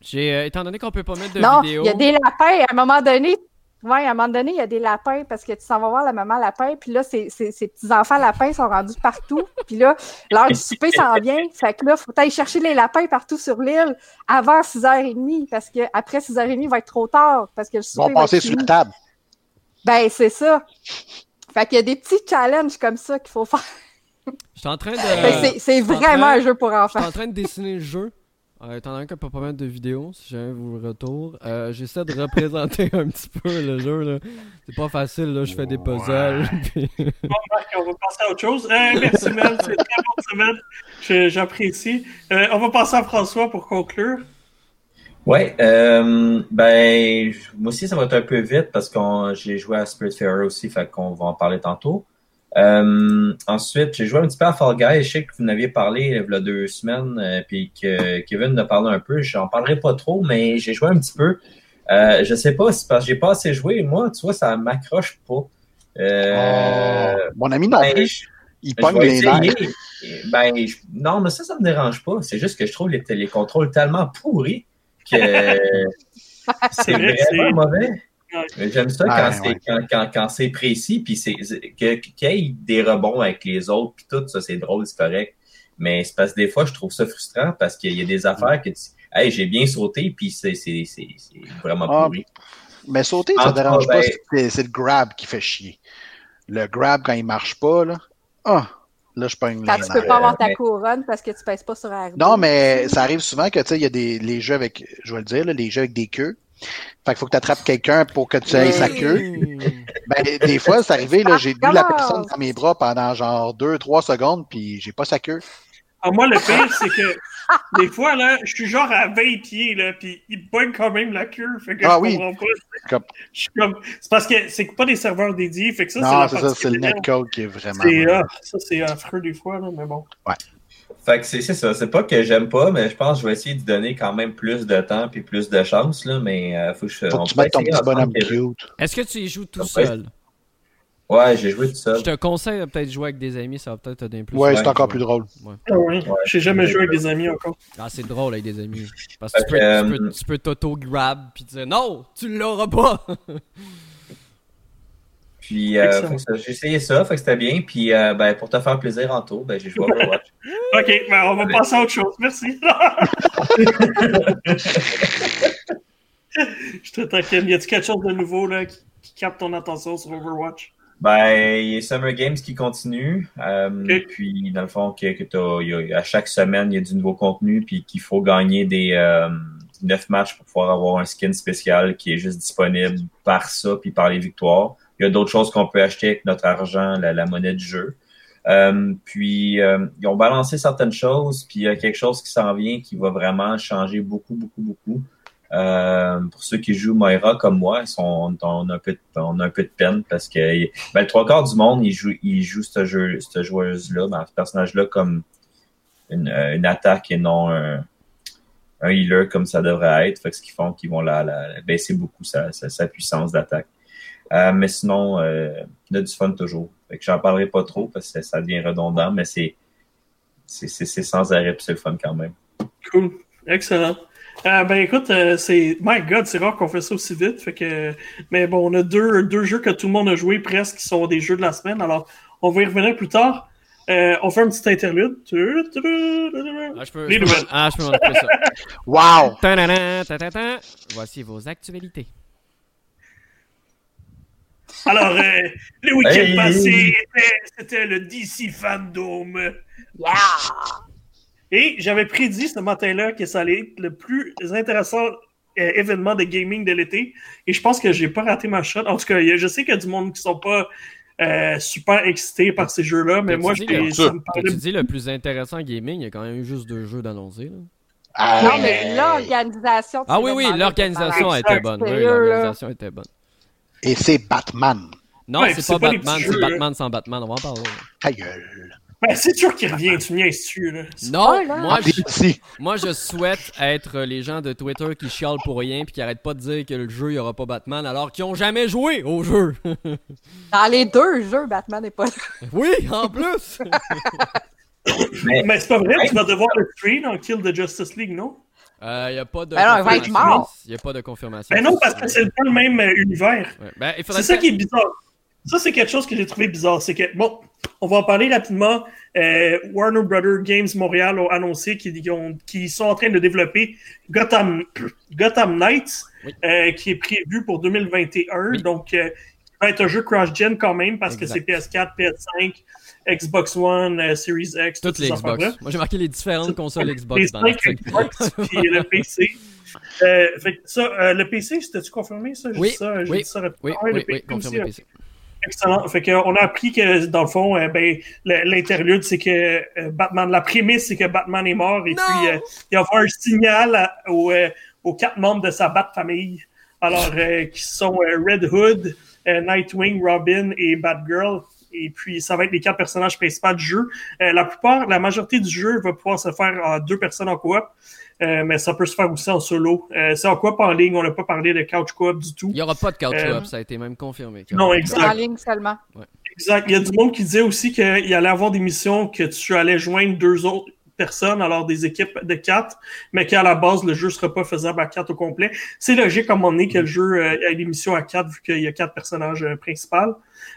J'ai, euh, étant donné qu'on peut pas mettre de non, vidéo. il y a des lapins. À un moment donné, ouais, à un moment donné, il y a des lapins parce que tu s'en vas voir la maman lapin. Puis là, ces, petits-enfants lapins sont rendus partout. Puis là, l'heure du souper s'en vient. Fait que là, faut aller chercher les lapins partout sur l'île avant 6h30 parce que après 6h30, il va être trop tard parce que le Ils souper vont va passer sur la table. Ben, c'est ça. Fait qu'il y a des petits challenges comme ça qu'il faut faire. Je suis en train de. Que c'est- vraiment train- un jeu pour Je suis enfants. en train de dessiner le jeu. Euh, étant donné qu'on peut pas mettre de vidéo, si jamais vous le retour, euh, j'essaie de représenter [LAUGHS] un petit peu le jeu. là. C'est pas facile, là, je fais des puzzles. [LAUGHS] puis- Bon, Marc, on va passer à autre chose. Euh, merci, Mel. C'est une très bonne semaine. Je- J'apprécie. Euh, on va passer à François pour conclure. Ouais, euh, ben, moi aussi, ça va être un peu vite parce que j'ai joué à Spiritfarer aussi, fait qu'on va en parler tantôt. Euh, ensuite, j'ai joué un petit peu à Fall Guys. Je sais que vous en aviez parlé il y a deux semaines, euh, puis que Kevin en a parlé un peu. J'en parlerai pas trop, mais j'ai joué un petit peu. Euh, je sais pas, c'est parce que j'ai pas assez joué. Moi, tu vois, ça m'accroche pas. Euh, Oh, mon ami non ben, plus. Il pogne les nerfs. Ben, je- non, mais ça, ça me dérange pas. C'est juste que je trouve les, les contrôles tellement pourris que [LAUGHS] c'est vrai, vraiment mauvais. J'aime ça Ouais, quand c'est ouais. quand, quand, précis, puis c'est qu'il y ait des rebonds avec les autres, puis tout ça, c'est drôle, c'est correct. Mais c'est parce que des fois, je trouve ça frustrant parce qu'il y a des affaires que tu Hey, j'ai bien sauté, puis c'est c'est- c'est- c'est vraiment Ah, pourri. Mais sauter, ça cas, dérange pas. ben- C'est c'est le grab qui fait chier. Le grab, quand il marche pas, là. Ah, là, je pogne Quand tu peux pas avoir ta couronne parce que tu pèses pas sur R2. Non, mais ça arrive souvent que, tu sais, il y a des les jeux avec, je vais le dire, là, les jeux avec des queues. Fait qu'il faut que tu attrapes quelqu'un pour que tu aies sa queue. Ben, des fois, c'est arrivé, là, j'ai vu la personne dans mes bras pendant genre deux, trois secondes, puis j'ai pas sa queue. Ah, moi, le pire, c'est que des fois, là, je suis genre à 20 pieds, là, puis il pogne quand même la queue. Fait que Ah je oui. comprends pas. Comme- Je suis comme. C'est parce que c'est pas des serveurs dédiés. Fait que ça, c'est non, c'est ça, c'est le netcode qui est vraiment. C'est, ah, ça, c'est affreux des fois, là, mais bon. Fait que c'est c'est ça. C'est pas que j'aime pas, mais je pense que je vais essayer de donner quand même plus de temps puis plus de chance, là, mais euh, faut que je. Faut que tu mettes ton petit bonhomme cute. Est-ce que tu y joues tout Ouais. seul? Ouais, j'ai joué tout seul. Je te conseille de peut-être jouer avec des amis, ça va peut-être te donner plus. Ouais, Ouais, c'est encore ouais. plus drôle. Ah oui. Ouais. J'ai jamais joué avec des amis encore. Ah, c'est drôle avec des amis. Parce que tu Fait peux, que, tu peux, euh, tu peux t'auto-grab puis dire non, tu l'auras pas. [LAUGHS] Puis euh, j'ai essayé ça, fait que c'était bien. Puis euh, ben, pour te faire plaisir en tour, ben, j'ai joué à Overwatch. [LAUGHS] Ok, ben, on va Allez. passer à autre chose. Merci. [LAUGHS] je te taquine. Y a-t-il quelque chose de nouveau là, qui, qui capte ton attention sur Overwatch? Ben, il y a Summer Games qui continue. Euh. Puis, dans le fond, que, que t'as- il y a- à chaque semaine, il y a du nouveau contenu, puis qu'il faut gagner des euh, 9 matchs pour pouvoir avoir un skin spécial qui est juste disponible par ça, puis par les victoires. Il y a d'autres choses qu'on peut acheter avec notre argent, la, monnaie du jeu. Euh, puis, euh, ils ont balancé certaines choses, puis il y a quelque chose qui s'en vient qui va vraiment changer beaucoup, beaucoup, beaucoup. Euh, pour ceux qui jouent Moira comme moi, ils sont, on, a un peu de, un peu de peine parce que ben, le trois quarts du monde, ils jouent, ils jouent ce jeu, cette joueuse-là, ben, ce personnage-là comme une, attaque et non un, healer comme ça devrait être. Fait que ce qu'ils font, qu'ils vont la, baisser beaucoup sa puissance d'attaque. Euh, mais sinon, euh, il y a du fun toujours. Fait que j'en parlerai pas trop parce que ça devient redondant, mais c'est c'est c'est- c'est sans arrêt puis c'est le fun quand même. Cool. Excellent. Euh, ben écoute, euh, c'est. My God, c'est rare qu'on fait ça aussi vite. Fait que. Mais bon, on a deux, deux jeux que tout le monde a joué presque qui sont des jeux de la semaine. Alors, on va y revenir plus tard. Euh, on fait un petit interlude. Ah, je peux, Les je peux- nouvelles. ah, je peux m'en occuper ça. [LAUGHS] Wow! Voici vos actualités. Alors, euh, le week-end Hey! passé, était- c'était le DC Fandom. Yeah! Et j'avais prédit ce matin-là que ça allait être le plus intéressant euh, événement de gaming de l'été. Et je pense que j'ai pas raté ma shot. En tout cas, je sais qu'il y a du monde qui sont pas euh, super excités par ces jeux-là, mais moi, ça me parlait dit le plus intéressant gaming? Il y a quand même eu juste deux jeux d'annoncés. Ah, Non, mais l'organisation. de Ah ces oui, oui, l'organisation était bonne. Oui, l'organisation était bonne. Et c'est Batman. Non, Ouais, c'est pas, Batman, c'est Batman sans Batman. On va en parler. Ta gueule. Ben, c'est sûr qu'il revient, tu me niaises-tu, là? Non, là. moi Ah, je, moi je souhaite être les gens de Twitter qui chialent pour rien puis qui arrêtent pas de dire que le jeu il y aura pas Batman alors qu'ils ont jamais joué au jeu. [LAUGHS] Dans les deux jeux, Batman n'est pas là. oui, en plus. Mais [LAUGHS] Mais c'est pas vrai, tu vas devoir le tuer dans Kill the Justice League, non? Il y a pas de Ben non, il va être confirmation. mort. Il y a pas de confirmation. Ben non, parce que c'est pas le même euh, univers. Ouais. Ben, C'est ça qui est bizarre. Ça, c'est quelque chose que j'ai trouvé bizarre. C'est que, bon, on va en parler rapidement. Euh, Warner Brothers Games Montréal ont annoncé qu'ils ont- qu'ils sont en train de développer Gotham, [CLEARS THROAT] Gotham Knights, Oui. euh, qui est prévu pour 2021. Oui. Donc, euh, il va être un jeu cross-gen quand même parce Exact. que c'est PS4, PS5, Xbox One, euh, Series X, toutes les Xbox. Moi j'ai marqué les différentes consoles Les Xbox dans 5 l'article. Xbox, [LAUGHS] puis le PC. Euh, fait que ça, euh, le PC, c'était-tu confirmé, ça? J'ai Oui, dit ça, oui, ça. Oui, le oui, oui, PC aussi, confirmé. PC. Excellent. Fait que, on a appris que, dans le fond, euh, ben, le- l'interlude, c'est que euh, Batman, la prémisse, c'est que Batman est mort et Non! puis euh, il va y avoir un signal à- aux, aux quatre membres de sa Bat-famille. Alors, euh, qui sont euh, Red Hood, euh, Nightwing, Robin et Batgirl. Et puis, ça va être les quatre personnages principaux du jeu. Euh, la plupart, la majorité du jeu va pouvoir se faire en deux personnes en coop. Euh, mais ça peut se faire aussi en solo. Euh, c'est en coop en ligne, on n'a pas parlé de couch coop du tout. Il y aura pas de couch Euh, up, ça a été même confirmé. non, exact. C'est en ligne seulement. Exact. Il y a du monde qui disait aussi qu'il allait avoir des missions que tu allais joindre deux autres personnes, alors des équipes de quatre, mais qu'à la base, le jeu sera pas faisable à quatre au complet. C'est logique à un moment donné que le jeu euh, ait des missions à quatre, vu qu'il y a quatre personnages euh, principaux.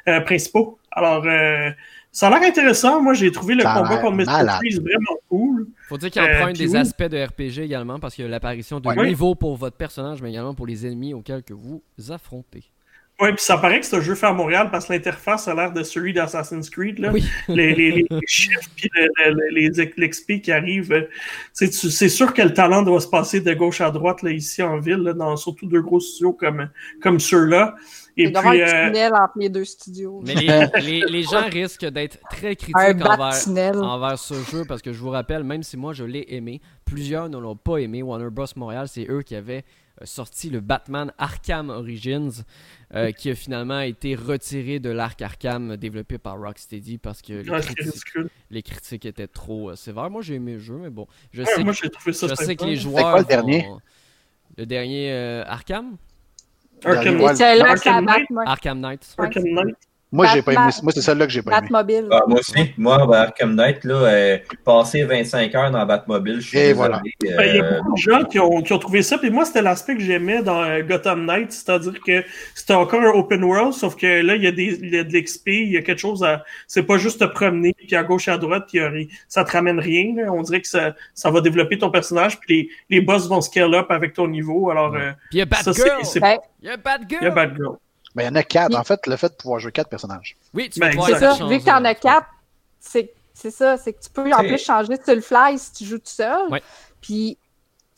euh, principaux. Alors, euh, ça a l'air intéressant. Moi, j'ai trouvé le Ça a combat contre Mr. Freeze vraiment cool. Faut dire qu'il Euh, emprunte puis des oui. aspects de RPG également parce qu'il y a l'apparition de Ouais. niveaux pour votre personnage, mais également pour les ennemis auxquels que vous affrontez. Oui, puis ça paraît que c'est un jeu fait à Montréal parce que l'interface a l'air de celui d'Assassin's Creed. Là. Oui. les, les, les chiffres puis le- le- les l'XP qui arrivent. euh, C'est sûr que le talent doit se passer de gauche à droite là, ici en ville, là, dans surtout deux gros studios comme, comme ceux-là. Et puis, un euh, tunnel entre les deux studios. Mais les, [LAUGHS] les- les gens risquent d'être très critiques envers, envers ce jeu parce que je vous rappelle, même si moi je l'ai aimé, plusieurs ne l'ont pas aimé. Warner Bros. Montréal, c'est eux qui avaient euh, sorti le Batman Arkham Origins, euh, qui a finalement été retiré de l'arc Arkham développé par Rocksteady parce que les, c'est critiques, ridicule. les critiques étaient trop euh, sévères. Moi j'ai aimé le jeu, mais bon, je Ouais, sais, moi, que- j'ai trouvé ça je sais que sympa. les joueurs. quoi le vont- dernier? Le dernier euh, Arkham? Arkham, Knight? Arkham Knight. Arkham Knight? Moi, j'ai pas aimé. Moi, c'est celle-là que j'ai pas aimé. Batmobile. Ah, moi aussi. Moi, ben, Arkham Knight, là, euh, passer 25 heures dans Batmobile, je suis Et voilà. euh, Ben, Il y a beaucoup de gens qui ont, qui ont trouvé ça. Puis moi, c'était l'aspect que j'aimais dans euh, Gotham Knight. C'est-à-dire que c'était encore un open world, sauf que là, il y a, des, il y a de l'XP, il y a quelque chose à. C'est pas juste te promener, puis à gauche et à droite, puis ça te ramène rien. là. On dirait que ça, ça va développer ton personnage, puis les, les boss vont scale up avec ton niveau. Alors, euh, Puis il y a ça, c'est. Batgirl c'est- Ben, Il y a Il y a Batgirl Batgirl. Mais il y en a quatre. Oui. En fait, le fait de pouvoir jouer quatre personnages. Oui, tu Ben, C'est ça. Vu que t'en as tu quatre, c'est c'est ça. C'est que tu peux en plus changer sur le fly si tu joues tout seul. Ouais. Puis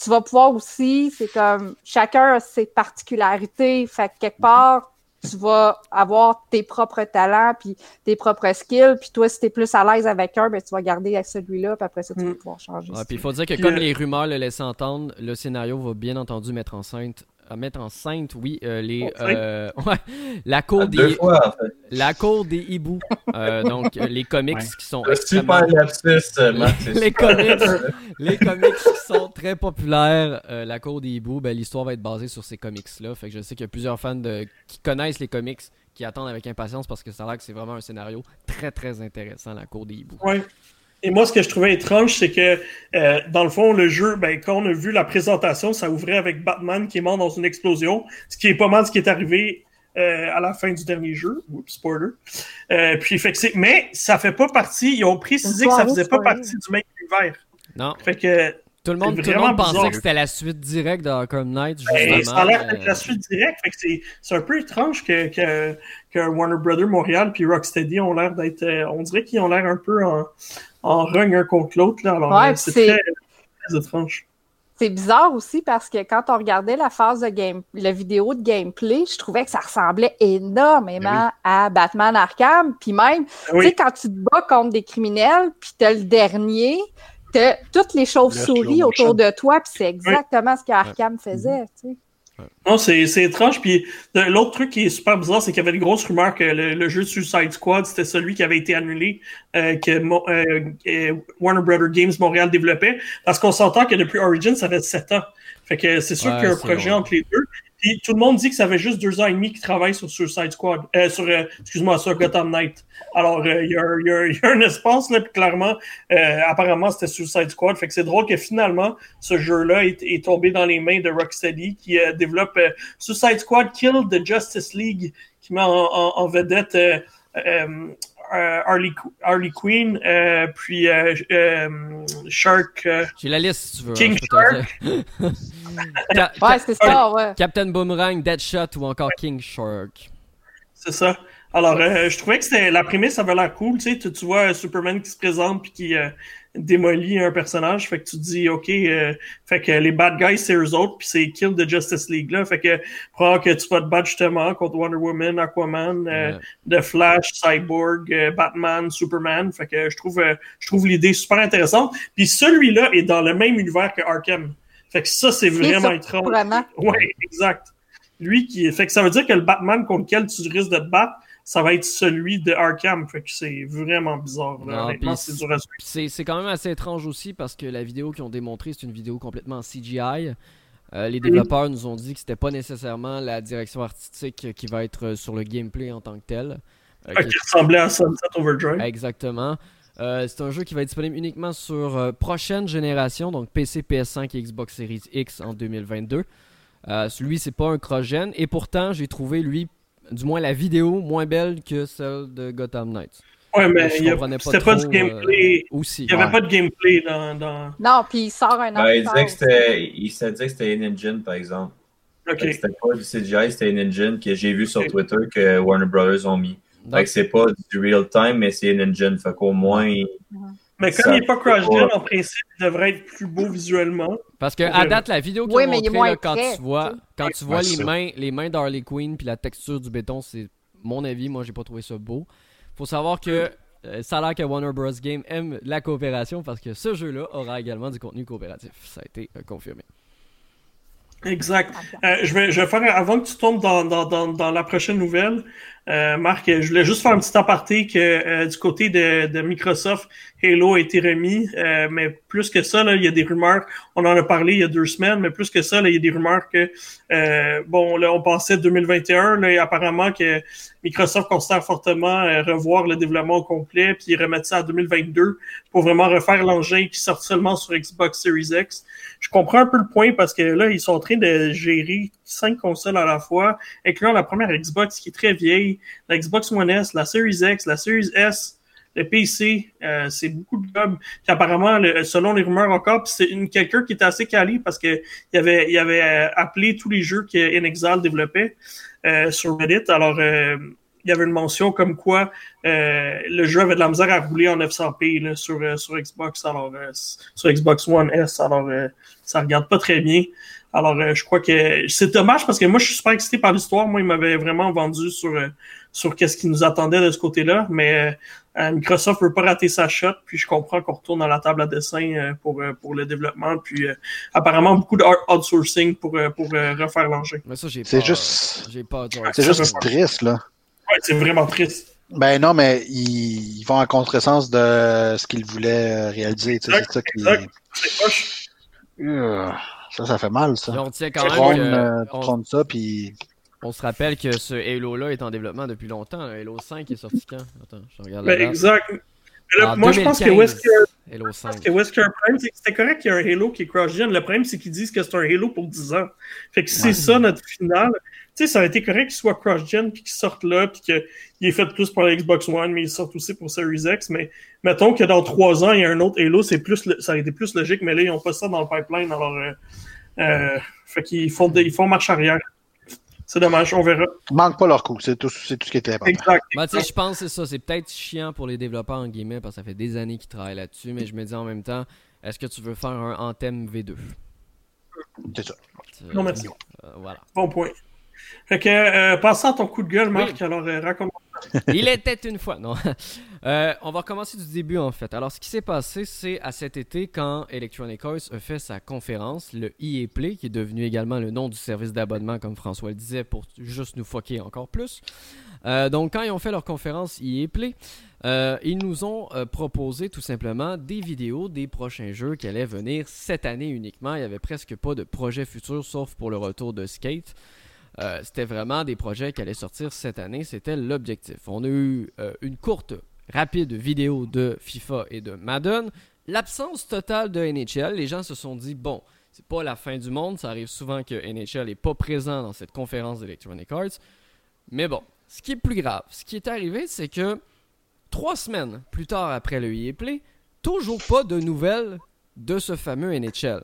tu vas pouvoir aussi, c'est comme chacun a ses particularités. Fait que quelque part, tu vas avoir tes propres talents puis tes propres skills. Puis toi, si t'es plus à l'aise avec un, ben tu vas garder avec celui-là. Puis après ça, tu vas Mm. pouvoir changer. Puis il tu faut dire que comme le- les rumeurs le laissent entendre, le scénario va bien entendu mettre en scène, à mettre en scène, oui, euh, les, euh, [LAUGHS] ouais, la cour Ah, des, fois, en fait. la cour des hiboux, Euh, donc [LAUGHS] les comics Ouais. qui sont Un extrêmement, Super lapsus, euh, [LAUGHS] les super. comics, les comics qui sont très populaires, euh, la cour des hiboux, ben l'histoire va être basée sur ces comics là, fait que je sais qu'il y a plusieurs fans de, qui connaissent les comics qui attendent avec impatience parce que ça a l'air que c'est vraiment un scénario très très intéressant la cour des hiboux. Ouais. Et moi, ce que je trouvais étrange, c'est que, euh, dans le fond, le jeu, ben, quand on a vu la présentation, ça ouvrait avec Batman qui est mort dans une explosion, ce qui est pas mal ce qui est arrivé euh, à la fin du dernier jeu. Oups, spoiler. Euh, puis, fait que c'est... Mais ça fait pas partie, ils ont précisé que ça faisait pas partie du même univers. Non, Fait que, tout le monde, C'est tout le vraiment monde pensait bizarre. que c'était la suite directe de Arkham Knight ben, justement. ça a l'air d'être la suite directe. C'est, c'est un peu étrange que, que, que Warner Brothers Montréal puis Rocksteady ont l'air d'être, euh, on dirait qu'ils ont l'air un peu en, en rung un contre l'autre, là. Alors, Ouais, euh, c'est très, très étrange. C'est bizarre aussi parce que quand on regardait la phase de game, la vidéo de gameplay, je trouvais que ça ressemblait énormément à Batman Arkham. Puis même, tu Oui. sais, quand tu te bats contre des criminels, puis t'as le dernier, t'as toutes les chauves-souris autour de toi, puis c'est exactement ce qu'Arkham faisait, tu sais. Non, c'est c'est étrange. Puis l'autre truc qui est super bizarre, c'est qu'il y avait des grosses rumeurs que le, le jeu Suicide Squad, c'était celui qui avait été annulé, euh, que Mo- euh, euh, Warner Brothers Games Montréal développait. Parce qu'on s'entend que depuis Origin, ça fait sept ans. Fait que c'est sûr Ouais, qu'il y a un projet entre les deux. Tout le monde dit que ça fait juste deux ans et demi qu'ils travaillent sur Suicide Squad. Euh, sur, euh, excuse-moi, sur Gotham Knight. Alors, euh, il y, [LAUGHS] y a- un espace, là, puis clairement, euh, apparemment, c'était Suicide Squad. Fait que c'est drôle que finalement, ce jeu-là est, est tombé dans les mains de Rocksteady, qui euh, développe Suicide Squad Kill the Justice League, qui met en, en- en vedette Harley, Harley Quinn, euh, puis euh, euh, Shark. euh, J'ai la liste si tu veux. King hein, dire. [LAUGHS] Ca- Ouais, c'est ça, ouais. Captain Boomerang, Deadshot ou encore King Shark. C'est ça. Alors, euh, je trouvais que c'était la prémisse avait l'air cool. Tu sais, tu, tu vois euh, Superman qui se présente puis qui euh, démolit un personnage. Fait que tu te dis, OK, euh, fait que les bad guys, c'est eux autres, puis c'est Kill de Justice League. là. Fait que probablement que tu vas te battre justement contre Wonder Woman, Aquaman, euh, Ouais. The Flash, Cyborg, euh, Batman, Superman. Fait que je trouve, euh, je trouve l'idée super intéressante. Puis celui-là est dans le même univers que Arkham. Fait que ça, c'est vraiment étrange. Vraiment. Ouais, exact. Lui qui fait que ça veut dire que le Batman contre lequel tu risques de te battre, ça va être celui de Arkham. Fait que c'est vraiment bizarre. C'est dur à suivre. C'est quand même assez étrange aussi parce que la vidéo qu'ils ont démontrée, c'est une vidéo complètement en CGI. Euh, les développeurs nous ont dit que c'était pas nécessairement la direction artistique qui va être euh, sur le gameplay en tant que tel. Euh, qui- ressemblait à Sunset Overdrive. Exactement. Euh, c'est un jeu qui va être disponible uniquement sur prochaine génération, donc PC, PS5 et Xbox Series X en 2022. Euh, celui, c'est pas un cross-gen, et pourtant, j'ai trouvé, lui, du moins la vidéo, moins belle que celle de Gotham Knights. Ouais, mais il y a- comprenais pas du gameplay. euh, aussi. Il n'y avait Ouais. pas de gameplay dans. dans... Non, puis il sort un Ben, il disait que c'était, il s'est dit que c'était une engine, par exemple. Ok. Fait que C'était pas du CGI, c'était une engine que j'ai vu sur. Twitter que Warner Brothers ont mis. Donc, c'est pas du real time, mais c'est une engine. Fait qu'au moins, Mais comme Ça il n'est pas cross-gen, en principe, il devrait être plus beau visuellement. Parce que à date, la vidéo qu'ils Oui, ont montrée, là, quand tu vois, quand tu vois les mains, les mains d'Harley Quinn puis la texture du béton, c'est mon avis. Moi, j'ai pas trouvé ça beau. Faut savoir que euh, ça a l'air que Warner Bros. Game aime la coopération parce que ce jeu-là aura également du contenu coopératif. Ça a été euh, confirmé. Exact. Euh, je, vais, je vais faire, avant que tu tombes dans, dans, dans, dans la prochaine nouvelle, euh, Marc, je voulais juste faire un petit aparté que euh, du côté de, de Microsoft, Halo a été remis, euh, mais plus que ça, là, il y a des rumeurs, on en a parlé il y a deux semaines, mais plus que ça, là, il y a des rumeurs que, euh, bon, là, on pensait 2021, là, et apparemment que Microsoft considère fortement euh, revoir le développement au complet, puis remettre ça à 2022 pour vraiment refaire l'engin qui sort seulement sur Xbox Series X. Je comprends un peu le point parce que là, ils sont en train de gérer cinq consoles à la fois, incluant la première Xbox qui est très vieille, la Xbox One S, la Series X, la Series S, le PC, euh, c'est beaucoup de jobs. Puis apparemment, selon les rumeurs encore, c'est quelqu'un qui était assez quali parce que il avait, il avait euh, appelé tous les jeux que Inexal développait euh, sur Reddit. Alors, il y avait une mention comme quoi le jeu avait de la misère à rouler en 900p là, sur, sur Xbox, alors sur Xbox One S, alors ça regarde pas très bien. Alors euh, je crois que c'est dommage parce que moi je suis super excité par l'histoire. Moi, il m'avait vraiment vendu sur euh, sur qu'est-ce qui nous attendait de ce côté-là, mais euh, Microsoft veut pas rater sa shot, puis je comprends qu'on retourne à la table à dessin euh, pour euh, pour le développement, puis euh, apparemment beaucoup de outsourcing pour euh, pour euh, refaire l'engin. Mais ça, j'ai pas. C'est juste- J'ai pas. C'est juste triste, là. Ouais, c'est vraiment triste. Ben non, mais ils, ils vont en contresens de ce qu'ils voulaient euh, réaliser. C'est ça qui. Exact. C'est poche. Euh, Ça, ça fait mal, ça. Et on tient Tu quand trônes, même. que- euh, on, ça, puis on se rappelle que ce Halo-là est en développement depuis longtemps. Halo 5 est sorti quand? Attends, je regarde Ben, exact. Mais là, En moi, je pense que 2015, Wesker, Halo je 5. pense que Wesker Prime, c'est que c'était correct qu'il y ait un Halo qui est cross-gen. Le problème, c'est qu'ils disent que c'est un Halo pour 10 ans. Fait que si c'est ça notre finale. Tu sais, ça aurait été correct qu'il soit cross-gen, puis qu'il sorte là, puis qu'il est fait plus pour la Xbox One, mais il sort aussi pour Series X. Mais mettons que dans 3 ans, il y a un autre Halo, c'est plus, ça aurait été plus logique, mais là, ils n'ont pas ça dans le pipeline. Alors, euh, euh, fait qu'ils font, des- ils font marche arrière. C'est dommage, on verra. ils manquent pas leur coup. C'est tout, c'est tout ce qui était important. Exact. Tu sais, je pense que c'est ça. C'est peut-être chiant pour les développeurs, en guillemets, parce que ça fait des années qu'ils travaillent là-dessus. Mais je me dis en même temps, est-ce que tu veux faire un Anthem V2 C'est ça. Non, merci. euh, voilà. Bon point. Fait que, euh, passons à ton coup de gueule, Marc. Alors, euh, raconte [LAUGHS] Il était une fois, non. [LAUGHS] Euh, on va recommencer du début en fait. Alors, ce qui s'est passé, c'est à cet été quand Electronic Arts a fait sa conférence, le EA Play, qui est devenu également le nom du service d'abonnement, comme François le disait, pour juste nous foquer encore plus. Euh, donc, quand ils ont fait leur conférence EA Play, euh, ils nous ont euh, proposé tout simplement des vidéos des prochains jeux qui allaient venir cette année uniquement. Il n'y avait presque pas de projet futur, sauf pour le retour de Skate. Euh, c'était vraiment des projets qui allaient sortir cette année, c'était l'objectif. On a eu euh, une courte, rapide vidéo de FIFA et de Madden. L'absence totale de NHL, les gens se sont dit bon, c'est pas la fin du monde, ça arrive souvent que NHL n'est pas présent dans cette conférence d'Electronic Arts. Mais bon, ce qui est plus grave, ce qui est arrivé, c'est que trois semaines plus tard après le EA Play, toujours pas de nouvelles de ce fameux NHL.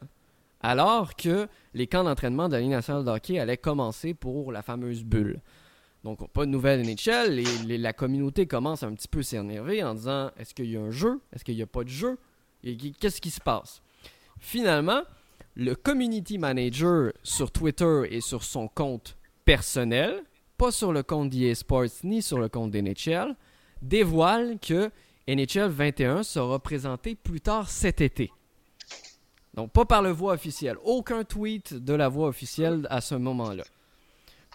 Alors que les camps d'entraînement de la Ligue nationale hockey allaient commencer pour la fameuse bulle. Donc, pas de nouvelles NHL. La communauté commence un petit peu s'énerver en disant est-ce qu'il y a un jeu? Est-ce qu'il n'y a pas de jeu? Et qu'est-ce qui se passe? Finalement, le community manager sur Twitter et sur son compte personnel, pas sur le compte d'EA Sports ni sur le compte d'NHL, dévoile que NHL 21 sera présenté plus tard cet été. Donc, pas par le voie officielle. Aucun tweet de la voie officielle à ce moment-là.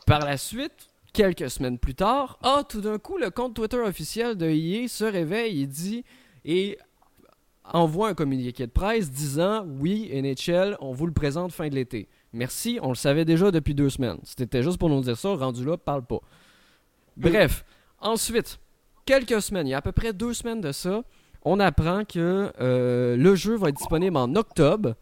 Par la suite, quelques semaines plus tard, ah, tout d'un coup, le compte Twitter officiel de EA se réveille et dit et envoie un communiqué de presse disant oui, NHL, on vous le présente fin de l'été. Merci, on le savait déjà depuis deux semaines. C'était juste pour nous dire ça, rendu là, parle pas. Bref, ensuite, quelques semaines, il y a à peu près deux semaines de ça, on apprend que euh, le jeu va être disponible en octobre.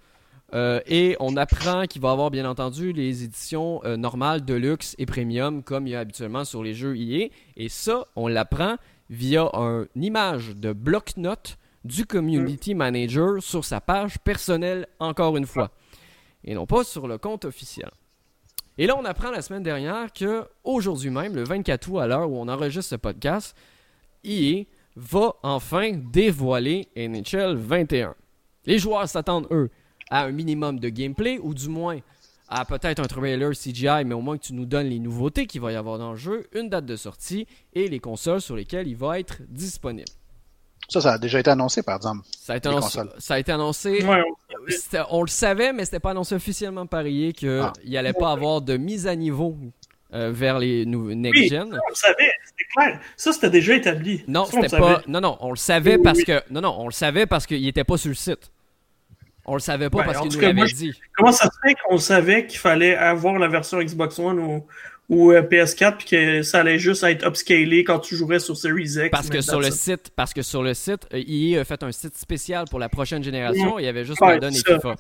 euh, et on apprend qu'il va y avoir bien entendu les éditions euh, normales, deluxe et premium comme il y a habituellement sur les jeux EA. Et ça, on l'apprend via un- une image de bloc-notes du community manager sur sa page personnelle encore une fois. Et non pas sur le compte officiel. Et là, on apprend la semaine dernière que aujourd'hui même, le 24 août à l'heure où on enregistre ce podcast, EA va enfin dévoiler NHL 21. Les joueurs s'attendent, eux, à un minimum de gameplay, ou du moins à peut-être un trailer CGI, mais au moins que tu nous donnes les nouveautés qu'il va y avoir dans le jeu, une date de sortie et les consoles sur lesquelles il va être disponible. Ça, ça a déjà été annoncé, par exemple. Ça a été annoncé. consoles. Ça a été annoncé Ouais, on le savait, mais c'était pas annoncé officiellement par EA qu'il Ah. n'y allait pas avoir de mise à niveau euh, vers les nou- next-gen. on le savait, c'était clair. Ça, c'était déjà établi. Non, Ça, on le c'était pas. savait. Non, non, on le savait Oui, parce oui. que. Non, non, on le savait parce qu'il était pas sur le site. On le savait pas Ouais, parce qu'il nous l'avait dit. Comment ça se fait qu'on savait qu'il fallait avoir la version Xbox One ou, ou euh, PS4 puis que ça allait juste être upscalé quand tu jouerais sur Series X. Parce que sur le site, parce que sur le site, euh, EA a fait un site spécial pour la prochaine génération. Il y avait juste Ouais, Madden et FIFA.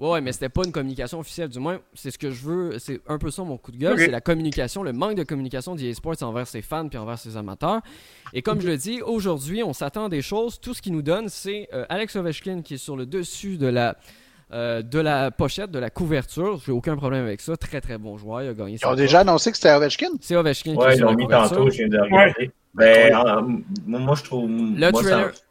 Ouais, mais c'était pas une communication officielle. Du moins, c'est ce que je veux. C'est un peu ça mon coup de gueule. C'est la communication, le manque de communication d'EA Sports envers ses fans puis envers ses amateurs. Et comme je le dis, aujourd'hui, on s'attend à des choses. Tout ce qu'il nous donne, c'est euh, Alex Ovechkin qui est sur le dessus de la. Euh, de la pochette, de la couverture, j'ai aucun problème avec ça. Très très bon joueur, il a gagné Ils ont déjà annoncé que c'était Ovechkin? C'est Ovechkin Ouais, ils l'ont la mis couverture. tantôt, je viens de regarder. Ben, en- moi, moi, je trouve. Le moi, trailer- ça-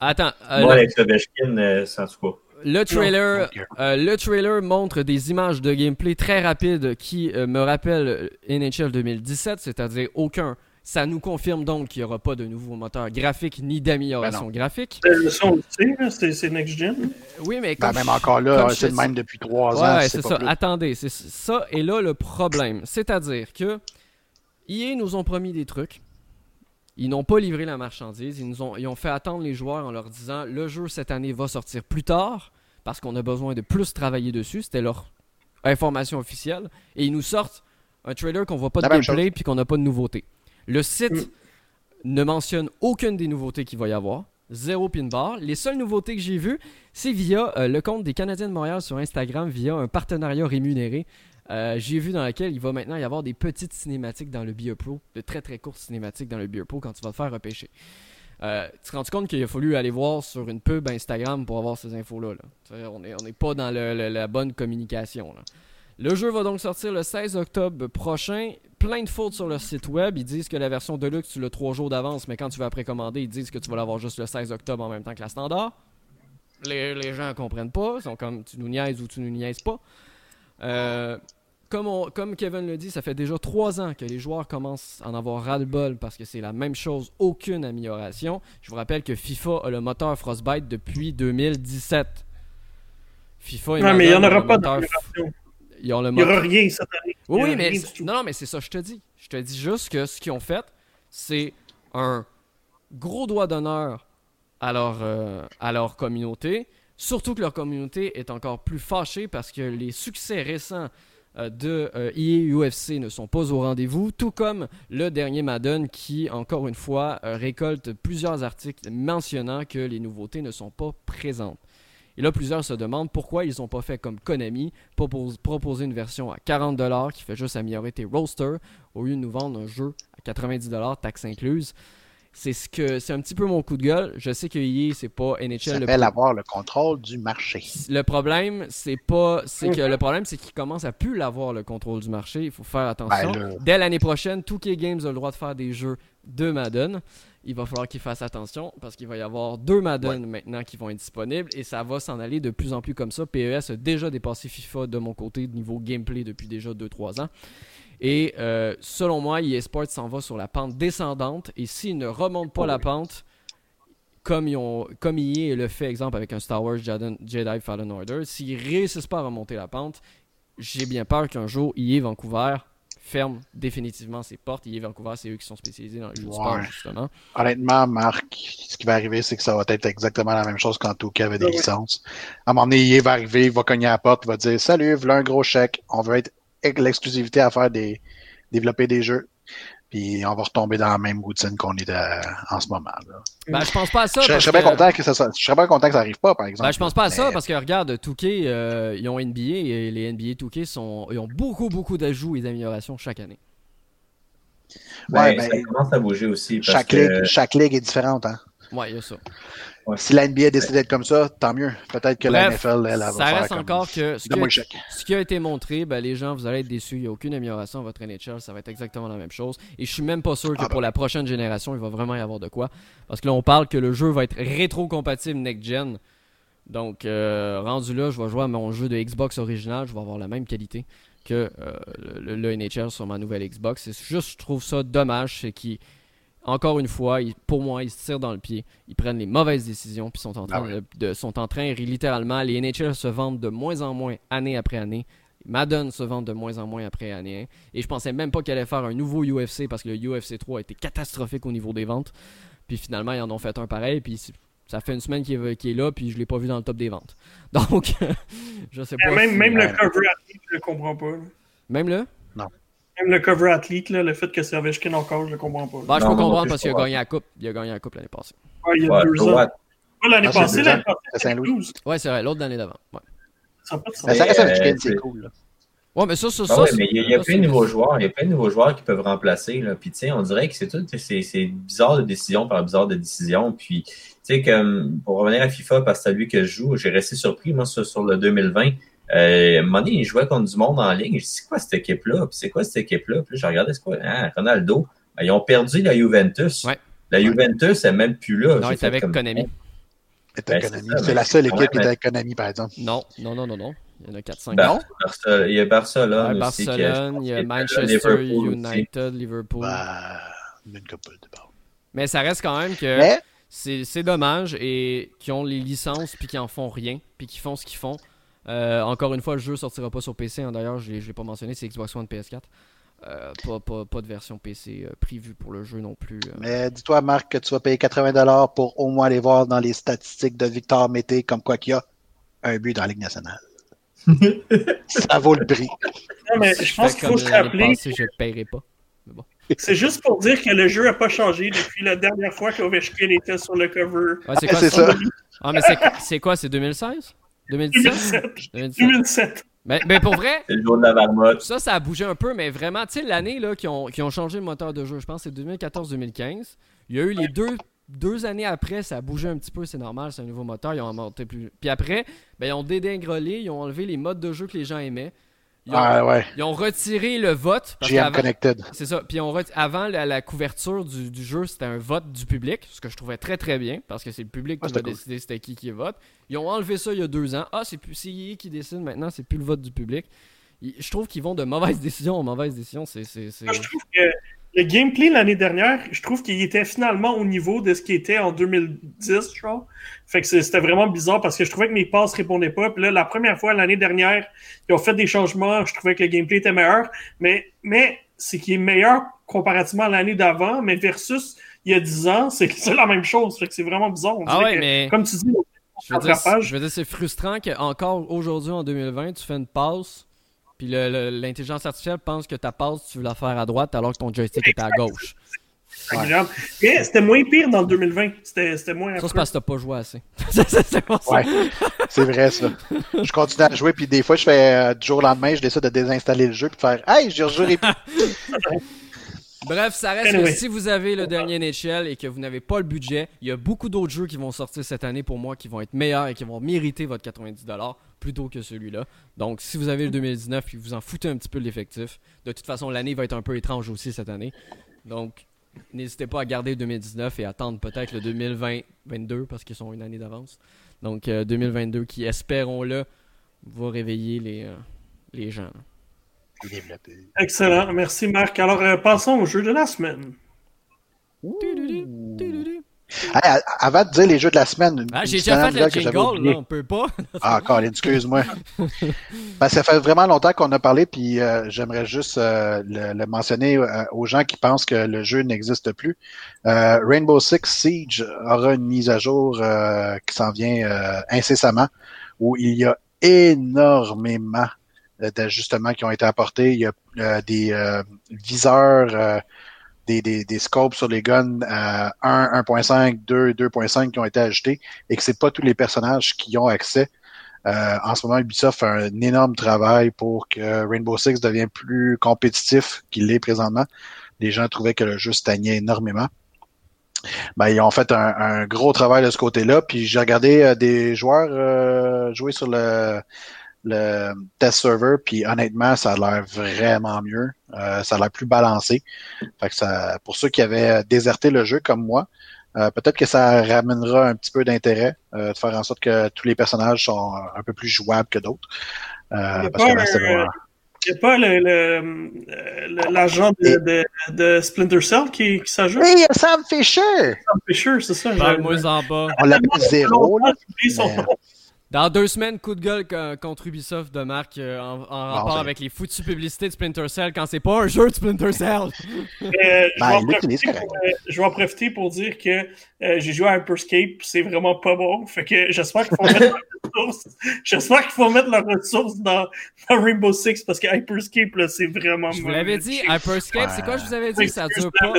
Attends, euh, moi, le- avec Ovechkin, euh, c'est en tout cas. Le trailer, euh, le trailer montre des images de gameplay très rapides qui euh, me rappellent euh, NHL 2017, c'est-à-dire aucun. Ça nous confirme donc qu'il n'y aura pas de nouveau moteur graphique ni d'amélioration Ben graphique. Ça, on le sait, là, c'est Next Gen. Oui, mais Ben, comme même je- encore là, c'est le même depuis trois ans. Ouais, c'est ça. plus. Attendez, c'est ça est là le problème. C'est-à-dire que EA nous ont promis des trucs. Ils n'ont pas livré la marchandise. Ils nous ont, ils ont fait attendre les joueurs en leur disant le jeu cette année va sortir plus tard parce qu'on a besoin de plus travailler dessus. C'était leur information officielle. Et ils nous sortent un trailer qu'on voit pas de La même gameplay puis qu'on n'a pas de nouveauté. Le site ne mentionne aucune des nouveautés qu'il va y avoir. Zéro pin bar. Les seules nouveautés que j'ai vues, c'est via euh, le compte des Canadiens de Montréal sur Instagram, via un partenariat rémunéré. Euh, j'ai vu dans lequel il va maintenant y avoir des petites cinématiques dans le Beer Pro, de très très courtes cinématiques dans le Beer Pro quand tu vas te faire repêcher. Euh, tu te rends compte qu'il a fallu aller voir sur une pub Instagram pour avoir ces infos-là. là? On n'est on est pas dans le- le- la bonne communication. là. Le jeu va donc sortir le 16 octobre prochain. Plein de fautes sur leur site web. Ils disent que la version Deluxe, tu l'as trois jours d'avance, mais quand tu vas précommander, ils disent que tu vas l'avoir juste le 16 octobre en même temps que la standard. Les, les gens comprennent pas. Ils sont comme tu nous niaises ou tu nous niaises pas. Euh, comme, on- comme Kevin le dit, ça fait déjà trois ans que les joueurs commencent à en avoir ras-le-bol parce que c'est la même chose, aucune amélioration. Je vous rappelle que FIFA a le moteur Frostbite depuis 2017. FIFA et Non, mais il n'y en aura pas d'amélioration. Ils ont le Il n'y aura rien. Il Oui, oui, mais non, non, mais c'est ça, je te dis. Je te dis juste que ce qu'ils ont fait, c'est un gros doigt d'honneur à leur, euh, à leur communauté. Surtout que leur communauté est encore plus fâchée parce que les succès récents euh, de euh, EA UFC ne sont pas au rendez-vous, tout comme le dernier Madden qui, encore une fois, euh, récolte plusieurs articles mentionnant que les nouveautés ne sont pas présentes. Et là, plusieurs se demandent pourquoi ils n'ont pas fait comme Konami, propose- proposer une version à 40$ qui fait juste améliorer tes rosters, au lieu de nous vendre un jeu à 90$, taxes incluses. C'est ce que c'est un petit peu mon coup de gueule. Je sais que EA, c'est pas Ça NHL le s'appelle avoir le contrôle du marché. le problème, c'est pas, c'est que le problème, c'est qu'ils commencent à plus l'avoir le contrôle du marché. Il faut faire attention. Ben, là- Dès l'année prochaine, 2K Games a le droit de faire des jeux de Madden. Il va falloir qu'ils fassent attention parce qu'il va y avoir deux Madden maintenant qui vont être disponibles et ça va s'en aller de plus en plus comme ça. PES a déjà dépassé FIFA de mon côté niveau gameplay depuis déjà 2-3 ans. Et euh, selon moi, EA Sports s'en va sur la pente descendante et s'ils ne remontent pas la pente, comme, ils ont, comme EA le fait, exemple, avec un Star Wars Jedi, Jedi Fallen Order, s'ils réussissent pas à remonter la pente, j'ai bien peur qu'un jour, EA Vancouver ferme définitivement ses portes. EA Vancouver, c'est eux qui sont spécialisés dans les jeux de sport, justement. Honnêtement, Marc, ce qui va arriver, c'est que ça va être exactement la même chose quand Touquet avait des Ouais. licences. À un moment donné, il va arriver, il va cogner à la porte, il va dire Salut, voilà un gros chèque, on veut être l'exclusivité à faire des développer des jeux. Puis on va retomber dans la même routine qu'on est euh, en ce moment. Là. Ben, je pense pas à ça. Je, je serais bien que- content que ça, soit- je serais bien content que ça arrive pas, par exemple. Ben, je pense pas à ça parce que regarde, 2K, euh, ils ont NBA et les NBA 2K sont, ils ont beaucoup, beaucoup d'ajouts et d'améliorations chaque année. Ouais, Ben, ben, ça commence à bouger aussi. Parce chaque, que, ligue, chaque ligue est différente. Hein. Ouais, il y a ça. Si la NBA décide d'être comme ça, tant mieux. Peut-être que la NFL, elle, elle va ça faire reste comme... encore que ce qui, a, ce qui a été montré, ben, les gens, vous allez être déçus. Il n'y a aucune amélioration à votre NHL. Ça va être exactement la même chose. Et je suis même pas sûr que Ah ben. pour la prochaine génération, il va vraiment y avoir de quoi. Parce que là, on parle que le jeu va être rétro-compatible next-gen. Donc, euh, rendu là, je vais jouer à mon jeu de Xbox original. Je vais avoir la même qualité que euh, le, le NHL sur ma nouvelle Xbox. C'est juste, je trouve ça dommage. C'est qu'ils, encore une fois, ils- pour moi, ils se tirent dans le pied. Ils prennent les mauvaises décisions. Puis sont en train, Ah ouais. de, de- sont en train, littéralement, les NHL se vendent de moins en moins année après année. Madden se vend de moins en moins après année. Et je pensais même pas qu'elle allait faire un nouveau UFC parce que le UFC 3 a été catastrophique au niveau des ventes. Puis finalement, ils en ont fait un pareil. Puis ça fait une semaine qu'il est, là. Puis je l'ai pas vu dans le top des ventes. [LAUGHS] Donc, [LAUGHS] je sais pas. Même, si- même le cover je le comprends pas. Même là Même le cover athlete, là, le fait que c'est Ovechkin encore, je le comprends pas. Bah, je Non, peux comprendre parce qu'il a gagné la coupe. Il a gagné la coupe l'année passée. Ouais, il y a Ouais, deux ouais. ans. L'année Ah, c'est passée, l'année C'est Saint-Louis. 12. Ouais, c'est vrai, l'autre l'année d'avant. Ouais. Ça reste Ovechkin, c'est cool. là. Ouais, mais ça, ça, ça. ouais, mais il y a, il y a ça, plein de nouveaux joueurs. Il y a plein de nouveaux joueurs qui peuvent remplacer. Là. Puis, tu sais, on dirait que c'est tout. C'est, c'est bizarre de décision par bizarre de décision. Puis, tu sais, comme pour revenir à FIFA, parce que c'est à lui que je joue, j'ai resté surpris, moi, sur, sur le 2020. Euh, à un moment donné, il jouait contre du monde en ligne. Je dis, c'est quoi cette équipe-là? Puis, c'est quoi cette équipe-là? Puis, là, je regardais, c'est quoi? Ah, Ronaldo. Ben, ils ont perdu la Juventus. Ouais. La Juventus n'est même plus là. Non, fait était avec comme- Konami. Ben, c'est Konami. ça, C'est la seule équipe Ouais, qui était mais- avec Konami, par exemple. Non, non, non, non, non. Il y en a 4-5. Bar- Barça- il y a Barcelone Ouais, aussi. Barcelone, il y a Manchester Liverpool aussi. United, Liverpool. Bah, une couple de. Mais ça reste quand même que Mais, c'est c'est dommage et qui ont les licences puis qui en font rien puis qui font ce qu'ils font. Euh, encore une fois, le jeu sortira pas sur PC. hein. D'ailleurs, je l'ai je l'ai pas mentionné, c'est Xbox One PS4. Euh, pas, pas, pas de version PC euh, prévue pour le jeu non plus. euh. mais dis-toi, Marc, que tu vas payer 80$ pour au moins aller voir dans les statistiques de Victor Mété comme quoi qu'il y a un but dans la Ligue nationale. [LAUGHS] ça vaut le prix. Non, mais je pense qu'il faut se rappeler, passée, je paierai pas. c'est juste pour dire que le jeu n'a pas changé depuis la dernière fois qu'Ovechkin était sur le cover. Ouais, c'est quoi C'est ça? ça. Ah, mais c'est- c'est quoi? C'est 2016? 2017? 2007. 2017. 2007. Mais, mais pour vrai, C'est le jour de la marmotte. Ça, ça a bougé un peu, mais vraiment, tu sais, l'année là, qui, ont, qui ont changé le moteur de jeu, je pense que c'est 2014-2015. Il y a eu les deux, deux années après, ça a bougé un petit peu, c'est normal, c'est un nouveau moteur, ils ont monté plus. Puis après, ben, ils ont dédingrolé, ils ont enlevé les modes de jeu que les gens aimaient. Ils ont, Ah ouais, ils ont retiré le vote. Parce GM qu'avant- Connected. c'est ça. Puis on ret- avant la, la couverture du, du jeu, c'était un vote du public, ce que je trouvais très très bien, parce que c'est le public Ah, qui va cool. décider c'était qui qui vote. Ils ont enlevé ça il y a deux ans. Ah, c'est plus c'est EA qui décide maintenant, c'est plus le vote du public. Ils- Je trouve qu'ils vont de mauvaises [LAUGHS] décisions en mauvaises décisions. C'est, c'est, c'est- Moi, je trouve que le gameplay l'année dernière, je trouve qu'il était finalement au niveau de ce qui était en 2010, je crois. Fait que c'était vraiment bizarre parce que je trouvais que mes passes répondaient pas. Puis là, la première fois l'année dernière, ils ont fait des changements. Je trouvais que le gameplay était meilleur. Mais, mais c'est qu'il est meilleur comparativement à l'année d'avant. Mais versus il y a 10 ans, c'est c'est la même chose. Fait que c'est vraiment bizarre. On Ah ouais, que, mais Comme tu dis, je veux, dire, je veux dire, c'est frustrant qu'encore aujourd'hui, en 2020, tu fais une passe, puis le- le- l'intelligence artificielle pense que ta passe, tu veux la faire à droite alors que ton joystick est à gauche. c'était moins pire dans le 2020. C'était c'était moins Ça, c'est parce que t'as pas joué assez. [LAUGHS] C'est-. Ouais, vrai ça. Je continue à jouer, puis des fois, je fais euh, du jour au lendemain, je décide de désinstaller le jeu, puis de faire Hey, je rejouerai plus. [LAUGHS] Bref, ça reste Anyway. que si vous avez le dernier NHL et que vous n'avez pas le budget, il y a beaucoup d'autres jeux qui vont sortir cette année pour moi qui vont être meilleurs et qui vont mériter votre 90$ plutôt que celui-là. Donc, si vous avez le 2019 et que vous en foutez un petit peu de l'effectif, de toute façon, l'année va être un peu étrange aussi cette année. Donc, n'hésitez pas à garder le 2019 et attendre peut-être le 2020-22 parce qu'ils sont une année d'avance. Donc, euh, 2022 qui, espérons-le, va réveiller les, euh, les gens. Excellent. Merci, Marc. Alors, euh, passons au jeu de la semaine. Hey, avant de dire les jeux de la semaine, une, Ah, j'ai déjà fait le jingle, là, on peut pas. Ah, Colin, excuse-moi. [LAUGHS] Ben, ça fait vraiment longtemps qu'on a parlé, puis euh, j'aimerais juste euh, le, le mentionner euh, aux gens qui pensent que le jeu n'existe plus. Euh, Rainbow Six Siege aura une mise à jour euh, qui s'en vient euh, incessamment, où il y a énormément d'ajustements qui ont été apportés. Il y a euh, des euh, viseurs, euh, des, des, des scopes sur les guns à 1, 1.5, 2, 2.5 qui ont été ajoutés et que c'est pas tous les personnages qui ont accès. Euh, en ce moment, Ubisoft fait un énorme travail pour que Rainbow Six devienne plus compétitif qu'il l'est présentement. Les gens trouvaient que le jeu stagnait énormément. Ben, ils ont fait un, un gros travail de ce côté-là. Puis j'ai regardé euh, des joueurs euh, jouer sur le, le test server, puis honnêtement, ça a l'air vraiment mieux. Euh, ça a l'air plus balancé. Fait que ça, pour ceux qui avaient déserté le jeu comme moi, euh, peut-être que ça ramènera un petit peu d'intérêt, euh, de faire en sorte que tous les personnages sont un peu plus jouables que d'autres. Il y Euh, a parce que pas là, c'est un- vraiment- Il n'y a pas le- le- le- l'agent de, de, de Splinter Cell qui, qui s'ajoute? Hey, Sam Fisher! Sam Fisher, c'est ça. Parle-moi en bas. On l'appelle zéro, là. Mais-. Dans deux semaines, coup de gueule co- contre Ubisoft de Marc euh, en, en rapport avec les foutues publicités de Splinter Cell quand c'est pas un jeu de Splinter Cell. Euh, [LAUGHS] je, vais Ben, euh, je vais en profiter pour dire que euh, j'ai joué à Hyperscape, c'est vraiment pas bon. Fait que j'espère qu'il faut mettre. J'espère qu'il faut mettre leurs ressources dans, dans Rainbow Six parce que Hyperscape, là, c'est vraiment Je vous l'avais dit, Hyperscape, c'est quoi je vous avais dit? Ça dure pas,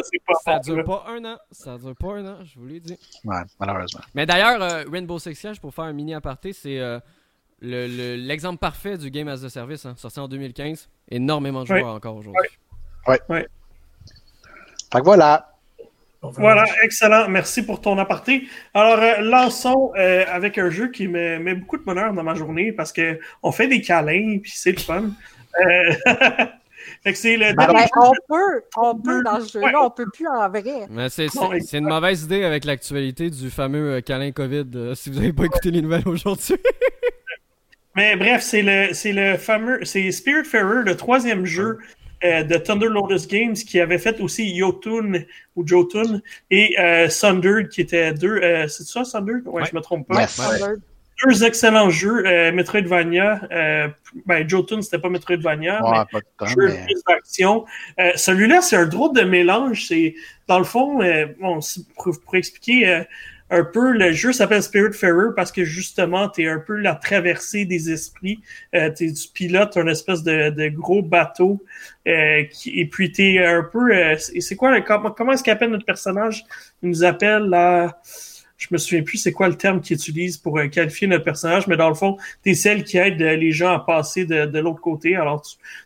ça dure pas un an. Ça dure pas un an, je vous l'ai dit. Ouais, malheureusement. Mais d'ailleurs, euh, Rainbow Six Siege, pour faire un mini aparté, c'est euh, le- le- l'exemple parfait du Game as a Service, hein, sorti en 2015. Énormément de joueurs encore aujourd'hui. Fait que voilà. Voilà, excellent. Merci pour ton aparté. Alors, euh, lançons euh, avec un jeu qui me met beaucoup de bonheur dans ma journée parce que on fait des câlins puis c'est le fun. Euh, [LAUGHS] fait que c'est le Ben, Ben, on peut, on peut dans ce jeu-là, Ouais. on peut plus en vrai. Mais c'est Non, c'est- c'est une mauvaise idée avec l'actualité du fameux euh, câlin COVID, euh, si vous n'avez pas écouté les nouvelles aujourd'hui. [LAUGHS] Mais bref, c'est le, c'est le fameux, c'est Spiritfarer, le troisième jeu euh, de Thunder Lotus Games qui avait fait aussi Yotun ou Jotun et euh, Sundered qui étaient deux. Euh, c'est ça, Sundered? Ouais, Ouais. je me trompe pas. Yes. Deux excellents jeux, euh, Metroidvania. Euh, ben, Jotun, c'était pas Metroidvania, Ouais, mais pas de temps, jeu mais. plus d'action. Euh, Celui-là, c'est un drôle de mélange. C'est dans le fond, euh, bon, pour, pour expliquer euh, un peu, le jeu s'appelle Spiritfarer parce que justement, tu es un peu la traversée des esprits. Euh, tu du pilote, un espèce de, de gros bateau. euh, qui, et puis tu es un peu. euh, c'est quoi comment, comment est-ce qu'il appelle notre personnage? Il nous appelle la. Je me souviens plus c'est quoi le terme qu'il utilise pour euh, qualifier notre personnage, mais dans le fond, tu es celle qui aide euh, les gens à passer de, de l'autre côté. Alors,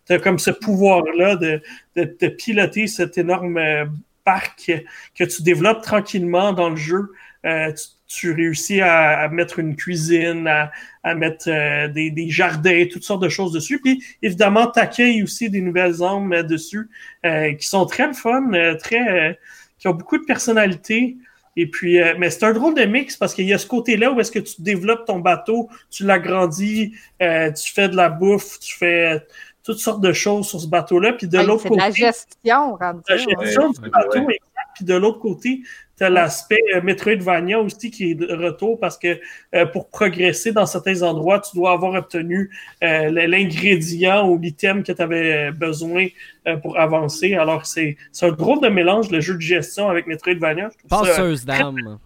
tu as comme ce pouvoir-là de, de, de piloter cet énorme euh, parc que tu développes tranquillement dans le jeu. Euh, tu, tu réussis à, à mettre une cuisine, à, à mettre des, des jardins, toutes sortes de choses dessus. Puis évidemment, tu aussi des nouvelles euh, dessus euh, qui sont très fun, très qui ont beaucoup de personnalité. Et puis, euh, mais c'est un drôle de mix parce qu'il y a ce côté-là où est-ce que tu développes ton bateau, tu l'agrandis, euh, tu fais de la bouffe, tu fais toutes sortes de choses sur ce bateau-là. Puis de l'autre c'est de la côté, gestion, rendu la ouais. gestion du bateau, ouais. exact. Puis de l'autre côté, tu as l'aspect euh, Metroidvania aussi qui est de retour parce que euh, pour progresser dans certains endroits, tu dois avoir obtenu euh, l'ingrédient ou l'item que tu avais besoin euh, pour avancer. Alors, c'est c'est un drôle de mélange, le jeu de gestion avec Metroidvania. Je Passeuse d'âme.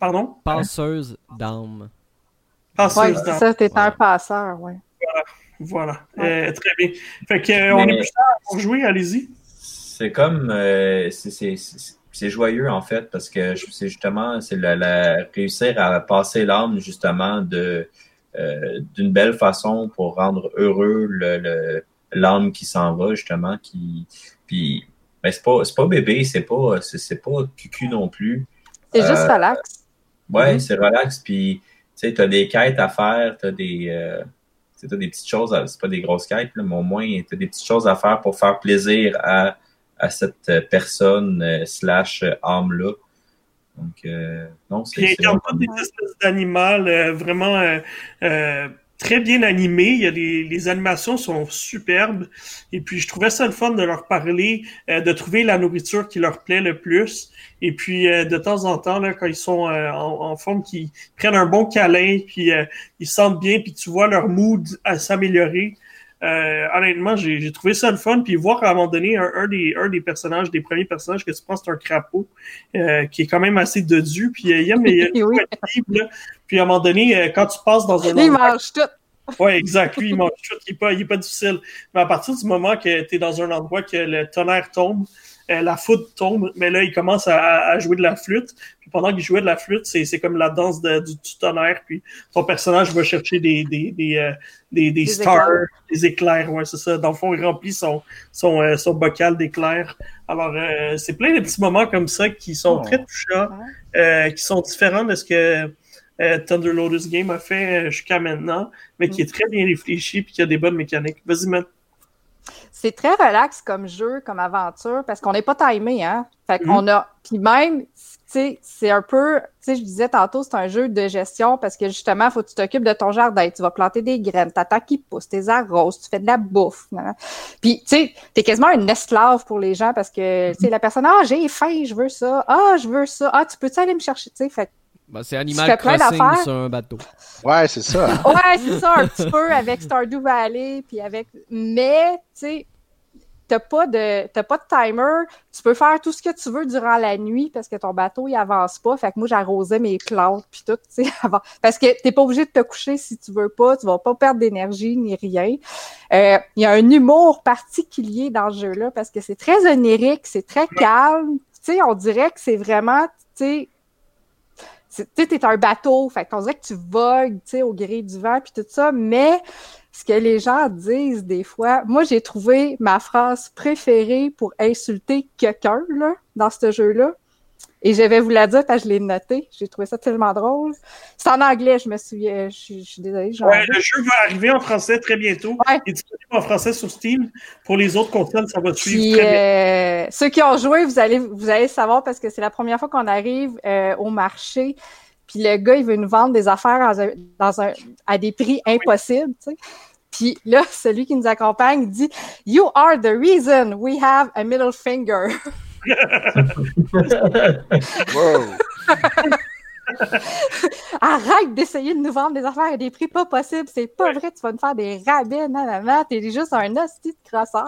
Pardon? Passeuse d'âme. Passeuse Ouais, c'est ça, t'es un passeur, ouais. Voilà. Euh, très bien. Fait que, euh, on Mais- est plus tard pour jouer, allez-y. C'est comme euh, c'est- c'est joyeux en fait parce que c'est justement c'est la, la- réussir à passer l'âme justement de euh, d'une belle façon pour rendre heureux le l'âme qui s'en va justement qui puis ben, c'est pas c'est pas bébé c'est pas c'est pas cucu non plus C'est juste Euh, relax. Ouais, Mhm. c'est relax. Puis, tu sais, t'as des quêtes à faire, t'as des, euh, t'as des petites choses, c'est pas des grosses quêtes, là, mais au moins, t'as des petites choses à faire pour faire plaisir à, à cette euh, personne euh, slash euh, âme-là. Donc, euh, non, c'est il incarne toutes des espèces d'animaux vraiment très bien animés. Il y a les, les animations sont superbes. Et puis je trouvais ça le fun de leur parler, euh, de trouver la nourriture qui leur plaît le plus. Et puis euh, de temps en temps, là, quand ils sont euh, en, en forme, qu'ils prennent un bon câlin, puis ils se sentent bien, puis tu vois leur mood s'améliorer. Euh, honnêtement, j'ai j'ai trouvé ça le fun. Puis voir à un moment donné un, un des, un des personnages, des premiers personnages que tu penses c'est un crapaud, euh, qui est quand même assez dodu. Puis euh, il y a, mais, il y a Oui. Puis à un moment donné, euh, quand tu passes dans un Il endroit- mange tout. Ouais, exact. Lui, il mange tout. Il n'est pas, il est pas difficile. Mais à partir du moment que tu es dans un endroit que le tonnerre tombe, la foudre tombe, mais là, il commence à, à jouer de la flûte. Puis pendant qu'il jouait de la flûte, c'est c'est comme la danse de- du, du tonnerre. Puis ton personnage va chercher des, des, des, euh, des, des Des stars, éclairs. des éclairs. Ouais, c'est ça. Dans le fond, il remplit son, son, euh, son bocal d'éclairs. Alors, euh, c'est plein de petits moments comme ça qui sont Oh. très touchants, euh, qui sont différents de ce que euh, Thunder Lotus Game a fait euh, jusqu'à maintenant, mais qui est très bien réfléchi puis qui a des bonnes mécaniques. Vas-y, Matt. C'est très relax comme jeu, comme aventure, parce qu'on n'est pas timé, hein. Fait Mhm. qu'on a. Puis même, tu sais, c'est un peu. Tu sais, je disais tantôt, c'est un jeu de gestion parce que justement, faut que tu t'occupes de ton jardin. Tu vas planter des graines, t'attends qu'ils poussent, tes arroses, tu fais de la bouffe. Puis, tu sais, t'es quasiment un esclave pour les gens parce que, tu sais, la personne, ah, j'ai faim, je veux ça. Ah, je veux ça. Ah, tu peux-tu aller me chercher, tu sais. Fait Bah, c'est Je Animal Crossing sur un bateau. Ouais, c'est ça. [LAUGHS] Ouais, c'est ça, un petit peu avec Stardew Valley, puis avec. Mais, tu sais, t'as pas de t'as pas de timer. Tu peux faire tout ce que tu veux durant la nuit parce que ton bateau il avance pas. Fait que moi j'arrosais mes plantes puis tout, tu sais, [LAUGHS] avant. Parce que t'es pas obligé de te coucher si tu veux pas. Tu vas pas perdre d'énergie ni rien. Euh, Il y a un humour particulier dans ce jeu-là parce que c'est très onirique, c'est très calme. Tu sais, on dirait que c'est vraiment, tu sais, tu sais, t'es un bateau, fait qu'on dirait que tu vogues, tu sais, au gré du vent puis tout ça, mais ce que les gens disent des fois, moi j'ai trouvé ma phrase préférée pour insulter quelqu'un là dans ce jeu-là. Et je vais vous la dire parce que je l'ai noté. J'ai trouvé ça tellement drôle. C'est en anglais, je me souviens. Je, suis- je suis désolée. Ouais, le jeu va arriver en français très bientôt. Ouais. Il est disponible en français sur Steam. Pour les autres consoles, ça va suivre Puis, très bien. euh, ceux qui ont joué, vous allez, vous allez savoir parce que c'est la première fois qu'on arrive euh, au marché. Puis le gars, il veut nous vendre des affaires dans un, dans un, à des prix impossibles. tu sais. Puis là, celui qui nous accompagne dit You are the reason we have a middle finger. [LAUGHS] Wow. [LAUGHS] [LAUGHS] Arrête d'essayer de nous vendre des affaires à des prix pas possibles. C'est pas vrai, tu vas nous faire des rabais, non, non, non. T'es juste un hostie de crosseur.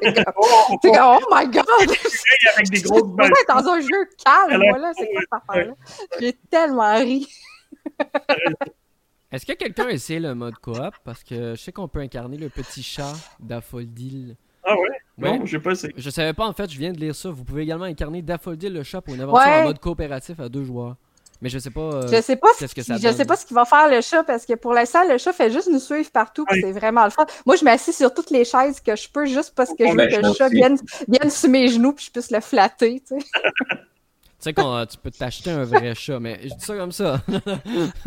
T'es comme, [LAUGHS] Oh, t'es comme, oh my god! [LAUGHS] avec des grosses On est dans un jeu calme, moi, là. C'est quoi cette affaire-là? J'ai tellement ri. Est-ce que quelqu'un a essayé le mode coop? Parce que je sais qu'on peut incarner le petit chat d'Aphrodil. Ah ouais? Ouais. Non, j'ai pas essayé. Je savais pas en fait, je viens de lire ça. Vous pouvez également incarner Daffodil le chat pour une aventure Ouais. en mode coopératif à deux joueurs. Mais je sais pas. euh, Je sais pas, ce que ça je donne? sais pas ce qu'il va faire le chat parce que pour l'instant, le chat fait juste nous suivre partout. Oui. C'est vraiment le fun. Moi, je m'assis sur toutes les chaises que je peux juste parce que je veux ben, que le chat vienne, vienne sur mes genoux puis je puisse le flatter. Tu sais. [LAUGHS] Tu sais qu'on tu peux t'acheter un vrai chat, mais je dis ça comme ça. [LAUGHS]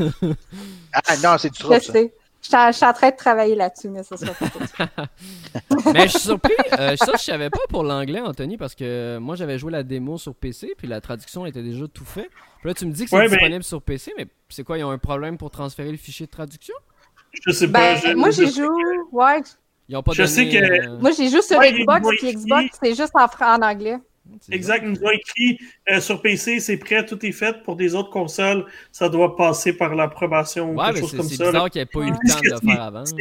Ah non, c'est du Je trouble, ça. sais. Je suis en- train de travailler là-dessus, mais ça sera pas [LAUGHS] mais je suis surpris. euh, ça, je savais pas pour l'anglais, Anthony, parce que moi j'avais joué la démo sur PC, puis la traduction était déjà tout fait. Puis là, tu me dis que c'est Ouais, ben- disponible sur PC, mais c'est quoi, ils ont un problème pour transférer le fichier de traduction? Je sais Ben, pas. je- moi, j'y joue. Ouais. Ils ont pas Je donné, sais que- euh, Moi, j'y joue sur Ouais, Xbox, puis Xbox, c'est juste en anglais. C'est Exact, ils nous ont écrit euh, sur PC, c'est prêt, tout est fait. Pour des autres consoles, ça doit passer par l'approbation ou Ouais, quelque mais chose c'est comme c'est ça. là. bizarre qu'il n'y ait pas eu le temps de le c'est- faire avant. C'est.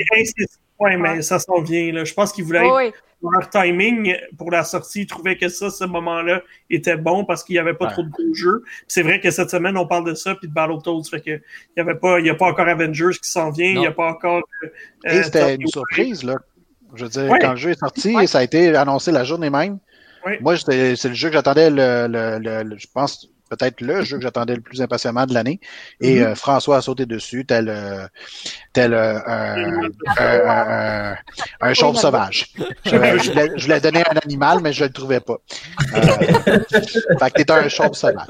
Ouais, mais ça s'en vient. Là. Je pense qu'ils voulaient Oui, leur timing pour la sortie. Ils trouvaient que ça, ce moment-là, était bon parce qu'il n'y avait pas Ouais. trop de gros jeux. C'est vrai que cette semaine, on parle de ça, puis de Battletoads. Fait que il y avait pas, il y a pas encore Avengers qui s'en vient. Il n'y a pas encore. euh, c'était une surprise, là. Je veux dire, Ouais. quand le jeu est sorti, Ouais. ça a été annoncé la journée même. Moi, c'est le jeu que j'attendais, le, le, le- le- je pense, peut-être le jeu que j'attendais le plus impatiemment de l'année. Et Mhm. euh, François a sauté dessus, tel, euh, tel euh, un, un, chauve sauvage. [LAUGHS] Je, je voulais, je voulais donner un animal, mais je le trouvais pas. Euh, [LAUGHS] fait que t'es un chauve sauvage.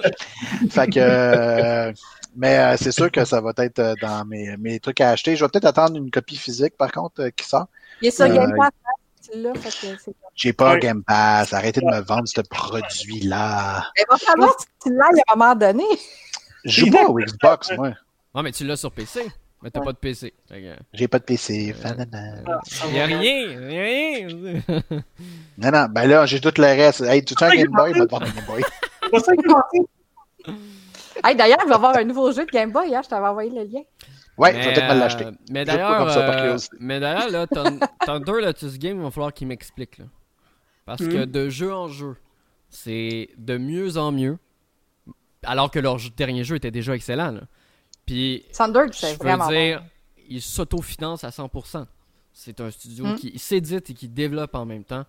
Fait que, euh, mais euh, c'est sûr que ça va être euh, dans mes, mes trucs à acheter. Je vais peut-être attendre une copie physique, par contre, euh, qui sort. Il est sur Euh, Game Pass, hein, tu l'as, fait que c'est- J'ai pas Ouais. Game Pass. Arrêtez de me vendre ce produit-là. Mais va falloir que tu l'aies à un moment donné. Je joue pas au Xbox, moi. Ouais, mais tu l'as sur PC. Mais t'as pas de PC. Que, J'ai pas de PC. Fanana. Ah, ça y a va. rien, rien. [LAUGHS] Non, non, ben là, j'ai tout le reste. Hey, tu as un Game Boy? Je vais te vendre un Game Boy. C'est pas ça qui m'a fait. Hey, D'ailleurs, il va y avoir un nouveau jeu de Game Boy. Hein, je t'avais envoyé le lien. Ouais, Mais, je vais peut-être me l'acheter. euh, Mais d'ailleurs, euh, mais d'ailleurs, là, Lotus Game, il va falloir qu'il m'explique. là. Parce que Mhm. de jeu en jeu, c'est de mieux en mieux. Alors que leur dernier jeu était déjà excellent. Là. Puis, Thunder, je c'est veux vraiment dire, bon. il s'autofinancent à 100%. C'est un studio Mhm. qui s'édite et qui développe en même temps.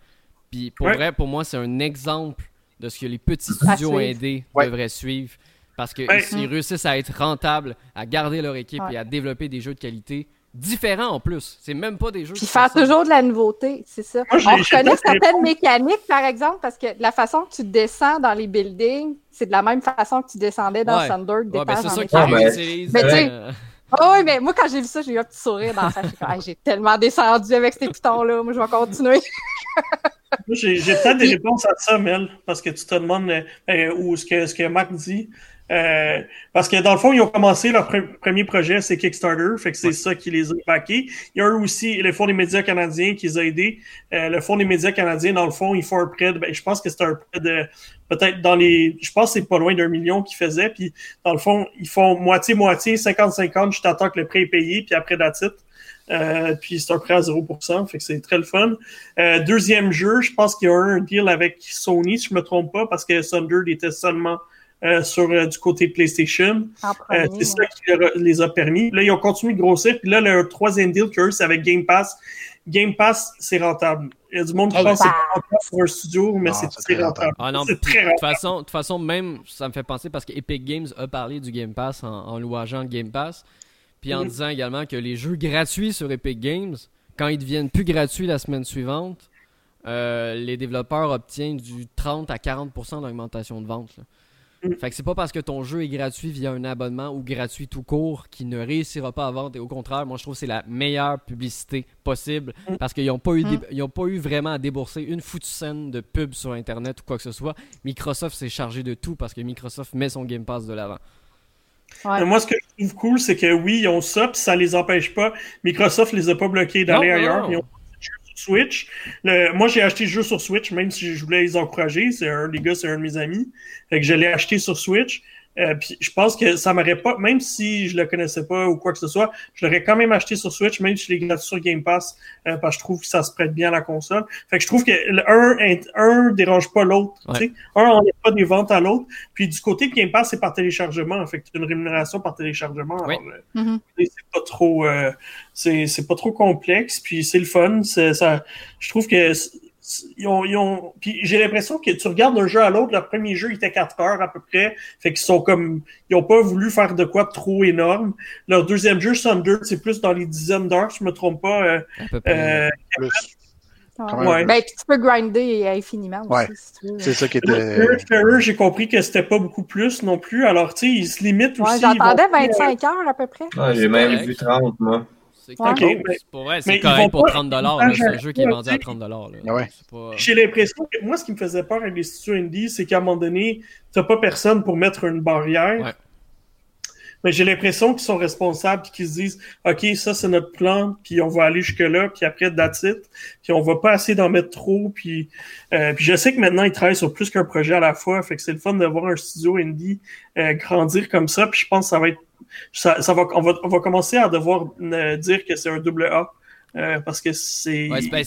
Puis pour Ouais. vrai, pour moi, c'est un exemple de ce que les petits studios indés Ouais. devraient suivre. Parce qu'ils Ouais. ils réussissent à être rentables, à garder leur équipe Ouais. et à développer des jeux de qualité différents en plus. C'est même pas des jeux Puis qui faire toujours de la nouveauté, c'est ça. Moi, On reconnaît certaines mécaniques, par exemple, parce que la façon que tu descends dans les buildings, c'est de la même façon que tu descendais dans Ouais. Thunder, Ouais, ben c'est ça qu'ils Ah, ben, réutilisent. Mais tu sais, euh, [LAUGHS] Ah oui, mais moi, quand j'ai vu ça, j'ai eu un petit sourire dans la face. J'ai tellement descendu avec ces pitons-là. Moi, je vais continuer. J'ai peut-être des réponses à ça, Mel, parce que tu te demandes euh, ou ce que, ce que Marc dit. Euh, parce que dans le fond, ils ont commencé leur premier projet, c'est Kickstarter, fait que c'est ça qui les a backés. Il y a eu aussi le Fonds des médias canadiens qui les a aidés. Euh, le Fonds des médias canadiens, dans le fond, ils font un prêt de, ben, je pense que c'est un prêt de, peut-être dans les, je pense que c'est pas loin d'un million qu'ils faisaient, puis dans le fond, ils font moitié-moitié, 50-50, je t'attends que le prêt est payé, puis après, la titre. Euh, puis c'est un prêt à 0%, fait que c'est très le fun. Euh, deuxième jeu, je pense qu'il y a eu un deal avec Sony, si je me trompe pas, parce que Thunder était seulement euh, sur euh, du côté PlayStation. Euh, c'est ça qui les a permis. Là, ils ont continué de grossir. Puis là, le troisième deal qu'ils c'est avec Game Pass. Game Pass, c'est rentable. Il y a du monde qui pense que c'est rentable pour un studio, mais c'est très rentable. Ah non, c'est très rentable. De façon, de façon, même, ça me fait penser parce que Epic Games a parlé du Game Pass en, en louageant Game Pass. Puis en mm-hmm. disant également que les jeux gratuits sur Epic Games, quand ils deviennent plus gratuits la semaine suivante, les développeurs obtiennent du 30 à 40% d'augmentation de vente. Là. Mm. Fait que c'est pas parce que ton jeu est gratuit via un abonnement ou gratuit tout court qu'il ne réussira pas à vendre. Et au contraire, moi je trouve que c'est la meilleure publicité possible mm. parce qu'ils n'ont pas, eu mm. pas eu vraiment à débourser une foutue scène de pub sur Internet ou quoi que ce soit. Microsoft s'est chargé de tout parce que Microsoft met son Game Pass de l'avant. Moi, ce que je trouve cool, c'est que oui, ils ont ça, puis ça les empêche pas. Microsoft les a pas bloqués d'aller ailleurs. Ils ont Switch. moi, j'ai acheté le jeu sur Switch, même si je voulais les encourager. C'est un, les gars, c'est un de mes amis. Fait que je l'ai acheté sur Switch. Euh, puis je pense que ça m'aurait pas, même si je le connaissais pas ou quoi que ce soit, je l'aurais quand même acheté sur Switch, même si je l'ai gratuit sur Game Pass, euh, parce que je trouve que ça se prête bien à la console. Fait que je trouve que un, un dérange pas l'autre. Ouais. Un n'enlève pas des ventes à l'autre. Puis du côté de Game Pass, c'est par téléchargement. Fait que c'est une rémunération par téléchargement. Alors, euh, mm-hmm. c'est pas trop, euh, c'est pas trop complexe. Puis c'est le fun. Ça, je trouve que ils ont, ils ont... Puis j'ai l'impression que tu regardes d'un jeu à l'autre, le premier jeu il était 4 heures à peu près, fait qu'ils sont comme ils ont pas voulu faire de quoi de trop énorme. Leur deuxième jeu, Thunder, c'est plus dans les dizaines d'heures, je me trompe pas. Euh, euh, ouais. Ben, puis tu peux grinder infiniment aussi, ouais. si tu veux. C'est ça qui était. j'ai compris que c'était pas beaucoup plus non plus. Alors, tu sais, ils se limitent aussi. J'entendais 25 heures à peu près. j'ai même vu 30, moi. C'est c'est correct pour 30 C'est un jeu qui est vendu à 30 J'ai l'impression que moi, ce qui me faisait peur avec les studios indie, c'est qu'à un moment donné, tu n'as pas personne pour mettre une barrière. Mais j'ai l'impression qu'ils sont responsables et qu'ils se disent OK, ça c'est notre plan, puis on va aller jusque-là, puis après that's it. Puis on va pas essayer d'en mettre trop. Puis, euh, puis je sais que maintenant ils travaillent sur plus qu'un projet à la fois. Fait que c'est le fun de voir un studio indie euh, grandir comme ça. Puis je pense que ça va être ça, ça va, on, va, on va commencer à devoir euh, dire que c'est un double A. Euh, parce que c'est ouais, ben,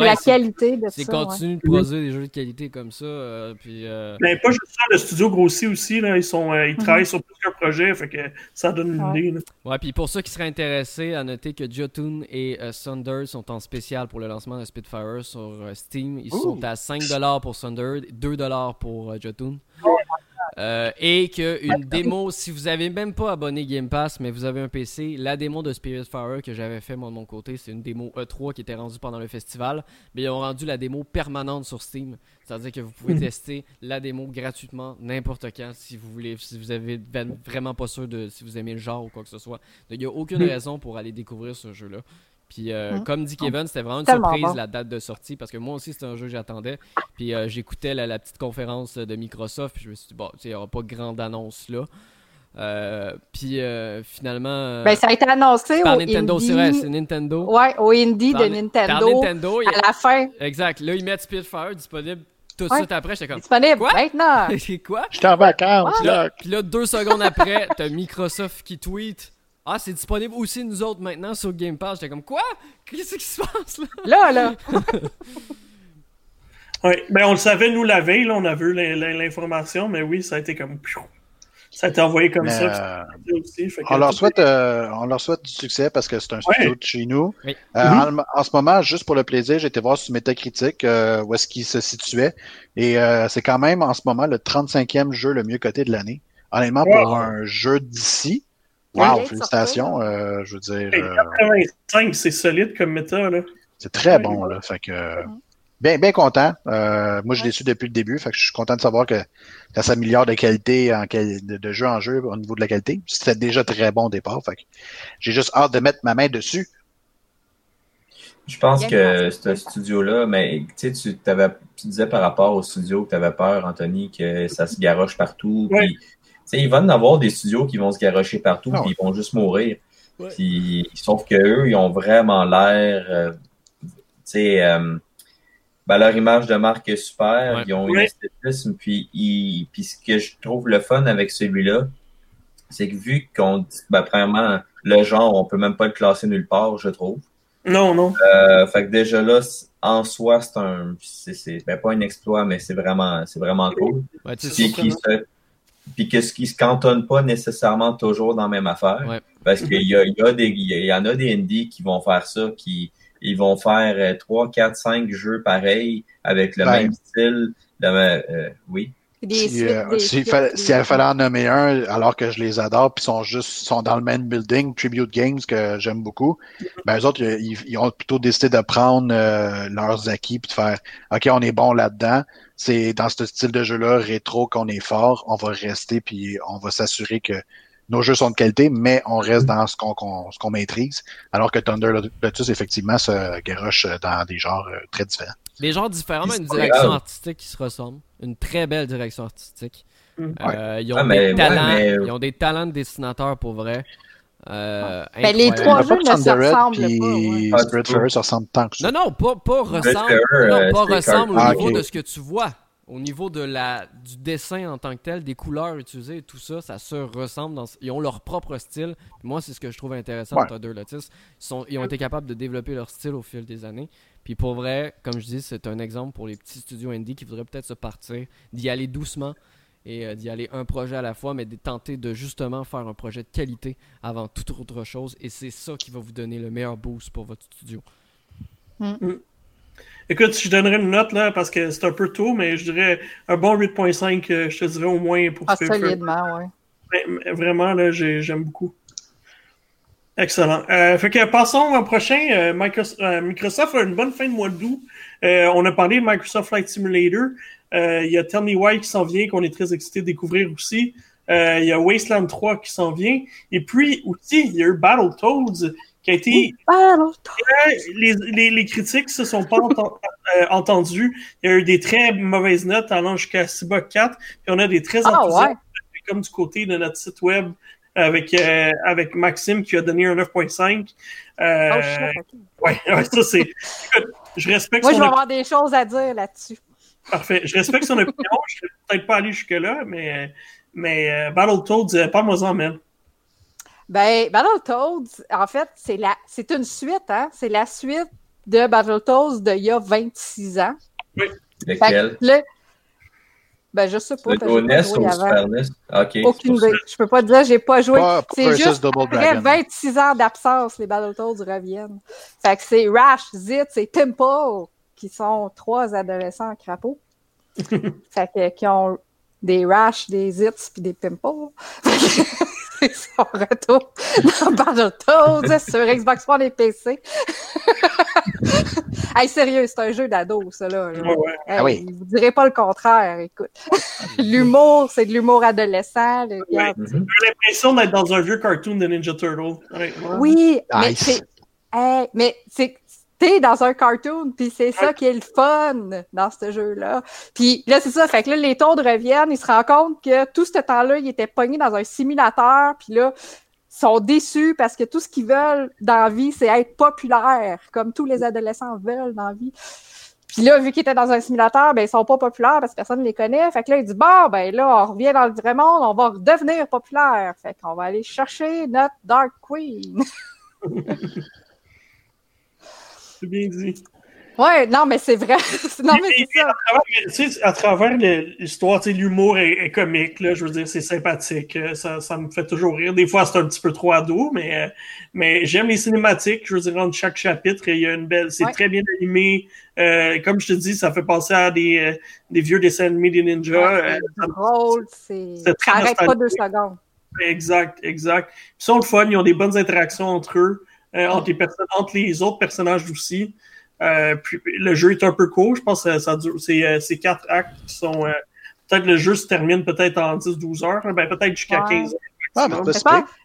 la qualité de ça. C'est continue de produire des jeux de qualité comme ça. Euh, puis, euh... Mais pas juste ça, le studio grossit aussi. Là, ils sont, euh, ils mm -hmm. travaillent sur plusieurs projets, fait que ça donne une ouais. idée. Là. Ouais, puis pour ceux qui seraient intéressés, à noter que Jotun et Thunder sont en spécial pour le lancement de Spitfire sur Steam. Ils Ooh. sont à 5$ pour Thunder, 2$ pour Jotun. Euh, et qu'une démo, si vous avez même pas abonné Game Pass, mais vous avez un PC, la démo de Spiritfarer que j'avais fait moi de mon côté, c'est une démo E3 qui était rendue pendant le festival, mais ils ont rendu la démo permanente sur Steam. C'est-à-dire que vous pouvez mhm. tester la démo gratuitement n'importe quand si vous voulez, si vous avez vraiment pas sûr de si vous aimez le genre ou quoi que ce soit. Il n'y a aucune mhm. raison pour aller découvrir ce jeu-là. Puis euh, mm. comme dit Kevin, c'était vraiment une surprise la date de sortie parce que moi aussi c'était un jeu que j'attendais. Puis euh, j'écoutais la, petite conférence de Microsoft, puis je me suis dit bon, il n'y aura pas grande annonce là. Euh, puis finalement. ben, ça a été annoncé par Nintendo, c'est vrai, c'est Nintendo. Ouais, au Indie de Nintendo. Nintendo à la fin. Exact. Là, ils mettent Spitfire disponible tout de suite après, j'étais comme. Disponible quoi? maintenant. c'est [LAUGHS] quoi? J'étais en vacances, là. Puis là, deux secondes après, t'as Microsoft qui tweet ah, c'est disponible aussi nous autres maintenant sur Game Pass. J'étais comme quoi? Qu'est-ce qui se passe là? Là, là. [LAUGHS] oui, ben on le savait nous la veille, là, on a vu l'information, mais oui, ça a été comme. Ça a été envoyé comme ça. Euh, aussi, on, leur souhaite, euh, on leur souhaite du succès parce que c'est un studio de chez nous. Euh, mm-hmm. en, ce moment, juste pour le plaisir, j'ai été voir sur Metacritic où est-ce qu'il se situait. Et c'est quand même en ce moment le 35e jeu le mieux coté de l'année. Honnêtement, pour un jeu d'ici, Wow, félicitations. Euh, je veux dire. 85, euh, c'est solide comme méta, là. C'est très bon, là. Fait que. Bien, bien content. Euh, moi, je l'ai su depuis le début. Fait que je suis content de savoir que ça s'améliore de qualité en de, de, jeu en jeu au niveau de la qualité. C'était déjà très bon au départ. Fait que j'ai juste hâte de mettre ma main dessus. Je pense que ce studio-là, mais tu sais, disais par rapport au studio que tu avais peur, Anthony, que ça se garoche partout. Ouais. Puis, tu sais, il va en avoir des studios qui vont se garocher partout, Ah puis ils vont juste mourir. Ouais. Puis, sauf que eux, ils ont vraiment l'air, euh, tu sais, euh, ben, leur image de marque est super. Ouais. Ils ont Ouais. un esthétisme. Puis, ils- puis ce que je trouve le fun avec celui-là, c'est que vu qu'on dit, ben, premièrement, le genre, on peut même pas le classer nulle part, je trouve. Non, non. Euh, fait que déjà là, en soi, c'est un, c'est, ben, pas un exploit, mais c'est vraiment, c'est vraiment cool. Puis, qui se, puis que ce qui se cantonne pas nécessairement toujours dans la même affaire. Ouais. Parce qu'il y, a, il y, a des, il y en a des indies qui vont faire ça, qui ils vont faire euh, 3, 4, 5 jeux pareils avec le Ouais. même style. de- euh, oui. Puis Des Si, euh, s'il fallait, des- s'il fallait en nommer un, alors que je les adore, puis sont juste sont dans le main building, Tribute Games, que j'aime beaucoup, ben eux autres, ils, ils ont plutôt décidé de prendre euh, leurs acquis puis de faire OK, on est bon là-dedans. C'est dans ce style de jeu-là, rétro, qu'on est fort, on va rester puis on va s'assurer que nos jeux sont de qualité, mais on reste dans ce qu'on qu'on- ce qu'on maîtrise. Alors que Thunder Lotus, effectivement, se garoche dans des genres euh, très différents. Des genres différents, mais une direction grave. artistique qui se ressemble. Une très belle direction artistique. Mm. Euh, ils, ont Ah, mais- des talents, ouais, mais- ils ont des talents de dessinateurs pour vrai. Euh, Ben, les trois jeux ne se ressemblent pas, ouais. Ah, se ressemblent tant que ça. Non, non, pas, pas ressemble, non, euh, pas ressemble au Ah, niveau de ce que tu vois. Au niveau de la, du dessin en tant que tel, des couleurs utilisées et tout ça, ça se ressemble. Dans, ils ont leur propre style. Moi, c'est ce que je trouve intéressant Ouais. dans Thunder Lotus. Ils, sont, ils ont été capables de développer leur style au fil des années. Puis pour vrai, comme je dis, c'est un exemple pour les petits studios indie qui voudraient peut-être se partir, d'y aller doucement et euh, d'y aller un projet à la fois, mais de tenter de justement faire un projet de qualité avant toute autre chose. Et c'est ça qui va vous donner le meilleur boost pour votre studio. Écoute, je donnerais une note là parce que c'est un peu tôt, mais je dirais un bon 8.5, euh, je te dirais au moins pour Ah, solidement, oui. Vraiment, là, j'ai- j'aime beaucoup. Excellent. Euh, fait que passons au prochain. Euh, Microsoft, euh, Microsoft a une bonne fin de mois d'août. Euh, on a parlé de Microsoft Flight Simulator. Euh, Il y a Tell Me Why qui s'en vient, qu'on est très excité de découvrir aussi. Euh, Il y a Wasteland 3 qui s'en vient. Et puis aussi, il y a eu Battletoads qui a été non, les, les, les critiques se sont pas enten- [LAUGHS] euh, entendues. Il y a eu des très mauvaises notes allant jusqu'à Cyborg 4. Puis on a des très Ah, ouais. comme du côté de notre site web avec, euh, avec Maxime qui a donné un 9.5. Euh, Oh, ouais, [LAUGHS] ouais, ça c'est. Je respecte Moi, je vais avoir des choses à dire là-dessus. Parfait. Je respecte son opinion. Je ne peut-être pas aller jusque-là, mais, mais euh, Battletoads, euh, parle-moi-en, man. Ben, Battletoads, en fait, c'est la, c'est une suite, hein? C'est la suite de Battletoads d'il y a 26 ans. Lequel? que là, ben, je sais pas. Le pas NES ou avant. Super NES? Ok. c'est Aucune idée. Je peux pas te dire, j'ai pas joué. Pas C'est juste Double après Dragon. 26 ans d'absence, les Battletoads reviennent. Fait que c'est Rash, Zitz et Pimple qui sont trois adolescents crapauds. [LAUGHS] fait que qui ont des Rash, des Zitz puis des Pimples. [LAUGHS] Fait que c'est son retour dans Battletoads sur Xbox One et PC. [LAUGHS] hey, sérieux, c'est un jeu d'ado, ça là. Ouais, ouais. Hey, Ah oui. Vous direz pas le contraire, écoute. l'humour, c'est de l'humour adolescent. Mhm. J'ai l'impression d'être dans un vieux cartoon de Ninja Turtle. Oui, mais Nice. Hey, mais c'est. T'es dans un cartoon, puis c'est ça qui est le fun dans ce jeu-là. Puis là, c'est ça. Fait que là, les tours reviennent, ils se rendent compte que tout ce temps-là, ils étaient pognés dans un simulateur, puis là, ils sont déçus parce que tout ce qu'ils veulent dans la vie, c'est être populaire, comme tous les adolescents veulent dans la vie. Puis là, vu qu'ils étaient dans un simulateur, ben, ils sont pas populaires parce que personne ne les connaît. Fait que là, ils disent, bon, ben là, on revient dans le vrai monde, on va redevenir populaire. Fait qu'on va aller chercher notre Dark Queen. [LAUGHS] C'est bien dit. Ouais, non, mais c'est vrai. [LAUGHS] non, mais c'est ça. à travers l'histoire, l'humour est, est comique, là, je veux dire, c'est sympathique, euh, ça, ça me fait toujours rire. Des fois, c'est un petit peu trop ado, mais, euh, mais j'aime les cinématiques, je veux dire, entre chaque chapitre, il y a une belle, c'est Ouais. très bien animé. Euh, comme je te dis, ça fait penser à des, des vieux dessins animés des ninjas. Ouais, euh, c'est drôle, c'est. Ça arrête pas deux secondes. Exact, exact. Ils sont le fun, ils ont des bonnes interactions entre eux, euh, entre, les perso- entre les autres personnages aussi. Euh, puis le jeu est un peu court, je pense que ça, ça dure. C'est, euh, c'est quatre actes qui sont. euh, peut-être le jeu se termine peut-être en 10-12 heures, ben peut-être jusqu'à Ouais. 15 heures Ah, Je pense,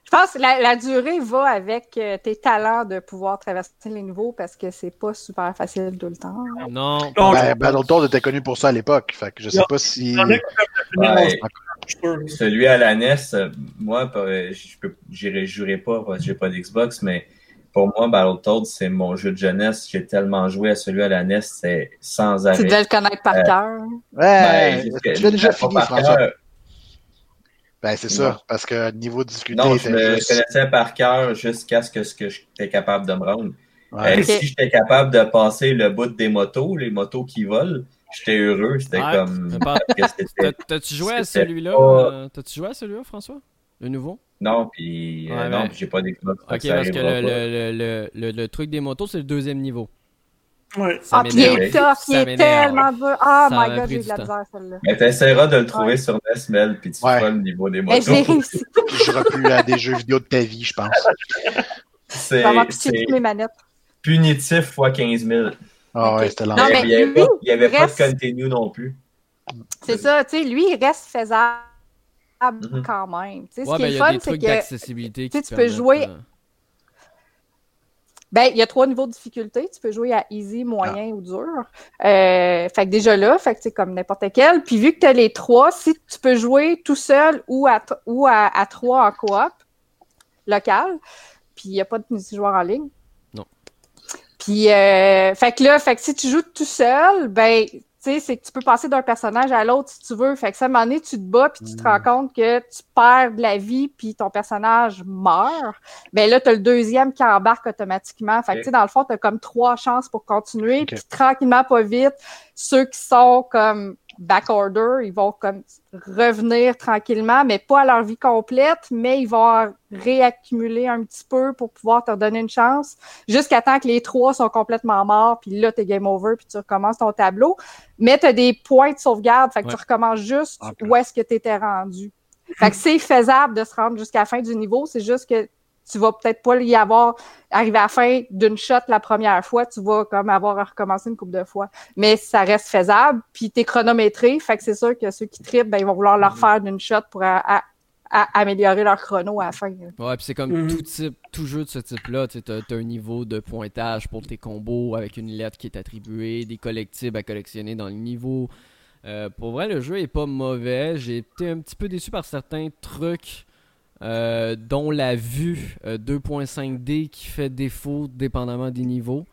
je pense que la, la durée va avec tes talents de pouvoir traverser les niveaux parce que c'est pas super facile tout le temps. Non. Non, Ben, Battletoads était connu pour ça à l'époque. Fait que je sais Non. pas si. Ouais. Celui à la NES, moi, je j'irai, jurerai pas parce que j'ai pas d'Xbox, mais pour moi, Battletoads, c'est mon jeu de jeunesse. J'ai tellement joué à celui à la NES, c'est sans Tu arrêt. devais le connaître par Euh, cœur? Ouais, Ben, tu l'as déjà fini, par François. cœur. Ben, c'est ça. Parce que niveau de difficulté, Non, je le juste- connaissais par cœur jusqu'à ce que, ce que j'étais capable de me rendre. Ouais. Euh. Si j'étais capable de passer le bout des motos, les motos qui volent, j'étais heureux. C'était Ouais, comme. [LAUGHS] T'as-tu joué à celui-là? pas- euh, T'as-tu joué à celui-là, François? Le nouveau? Non, puis euh, Ouais, non, mais- puis j'ai pas d'Xbox. Ok, ça parce que le, le, le, le, le truc des motos, c'est le deuxième niveau. Ouais. Ça Ah, puis il est tough, il Ça est tellement dur. Oh Ça my god, j'ai de la misère celle-là. Mais t'essaieras de le trouver Ouais. sur NES, Mel, puis tu Ouais. feras le niveau des Mais motos. je l'ai réussi. Tu joueras plus à des jeux vidéo de ta vie, je pense. C'est mes manettes. punitif fois 15 000. Ah ouais, c'était l'enfer. mais il n'y avait, lui, pas, il y avait pas reste- de continue non plus. C'est ça, tu sais, lui, il reste faisable Mhm. quand même. Tu sais, Ouais, ce qui ben, est il le y a fun, c'est que d'accessibilité tu sais, qui tu peux jouer- euh, Ben, il y a trois niveaux de difficulté. Tu peux jouer à easy, moyen ou dur. Euh, fait que déjà là, fait que c'est comme n'importe quel. Puis vu que tu as les trois, si tu peux jouer tout seul ou à, ou à, à trois en coop local, puis il n'y a pas de multijoueur en ligne. Non. Puis, euh, fait que là, fait que si tu joues tout seul, ben, sais, c'est que tu peux passer d'un personnage à l'autre si tu veux. Fait que ça, à un moment donné, tu te bats puis tu te rends compte que tu perds de la vie puis ton personnage meurt. Ben là, t'as le deuxième qui embarque automatiquement. Fait que, tu sais, dans le fond, t'as comme trois chances pour continuer. Ok. Puis tranquillement, pas vite, ceux qui sont comme backorder, ils vont comme revenir tranquillement, mais pas à leur vie complète, mais ils vont réaccumuler un petit peu pour pouvoir te redonner une chance, jusqu'à temps que les trois sont complètement morts, puis là, t'es game over, puis tu recommences ton tableau. Mais t'as des points de sauvegarde, fait que Ouais. tu recommences juste Ok. où est-ce que t'étais rendu. Fait que c'est faisable de se rendre jusqu'à la fin du niveau, c'est juste que tu vas peut-être pas y avoir arrivé à la fin d'une shot la première fois, tu vas comme avoir à recommencer une couple de fois. Mais ça reste faisable, puis t'es chronométré, fait que c'est sûr que ceux qui trippent, ben, ils vont vouloir le refaire d'une shot pour améliorer leur chrono à la fin. Ouais, puis c'est comme Mhm. tout type, tout jeu de ce type-là, tu as, un niveau de pointage pour tes combos avec une lettre qui est attribuée, des collectibles à collectionner dans le niveau. Euh, pour vrai, le jeu est pas mauvais. J'ai été un petit peu déçu par certains trucs, euh, dont la vue euh, 2.5D qui fait défaut dépendamment des niveaux,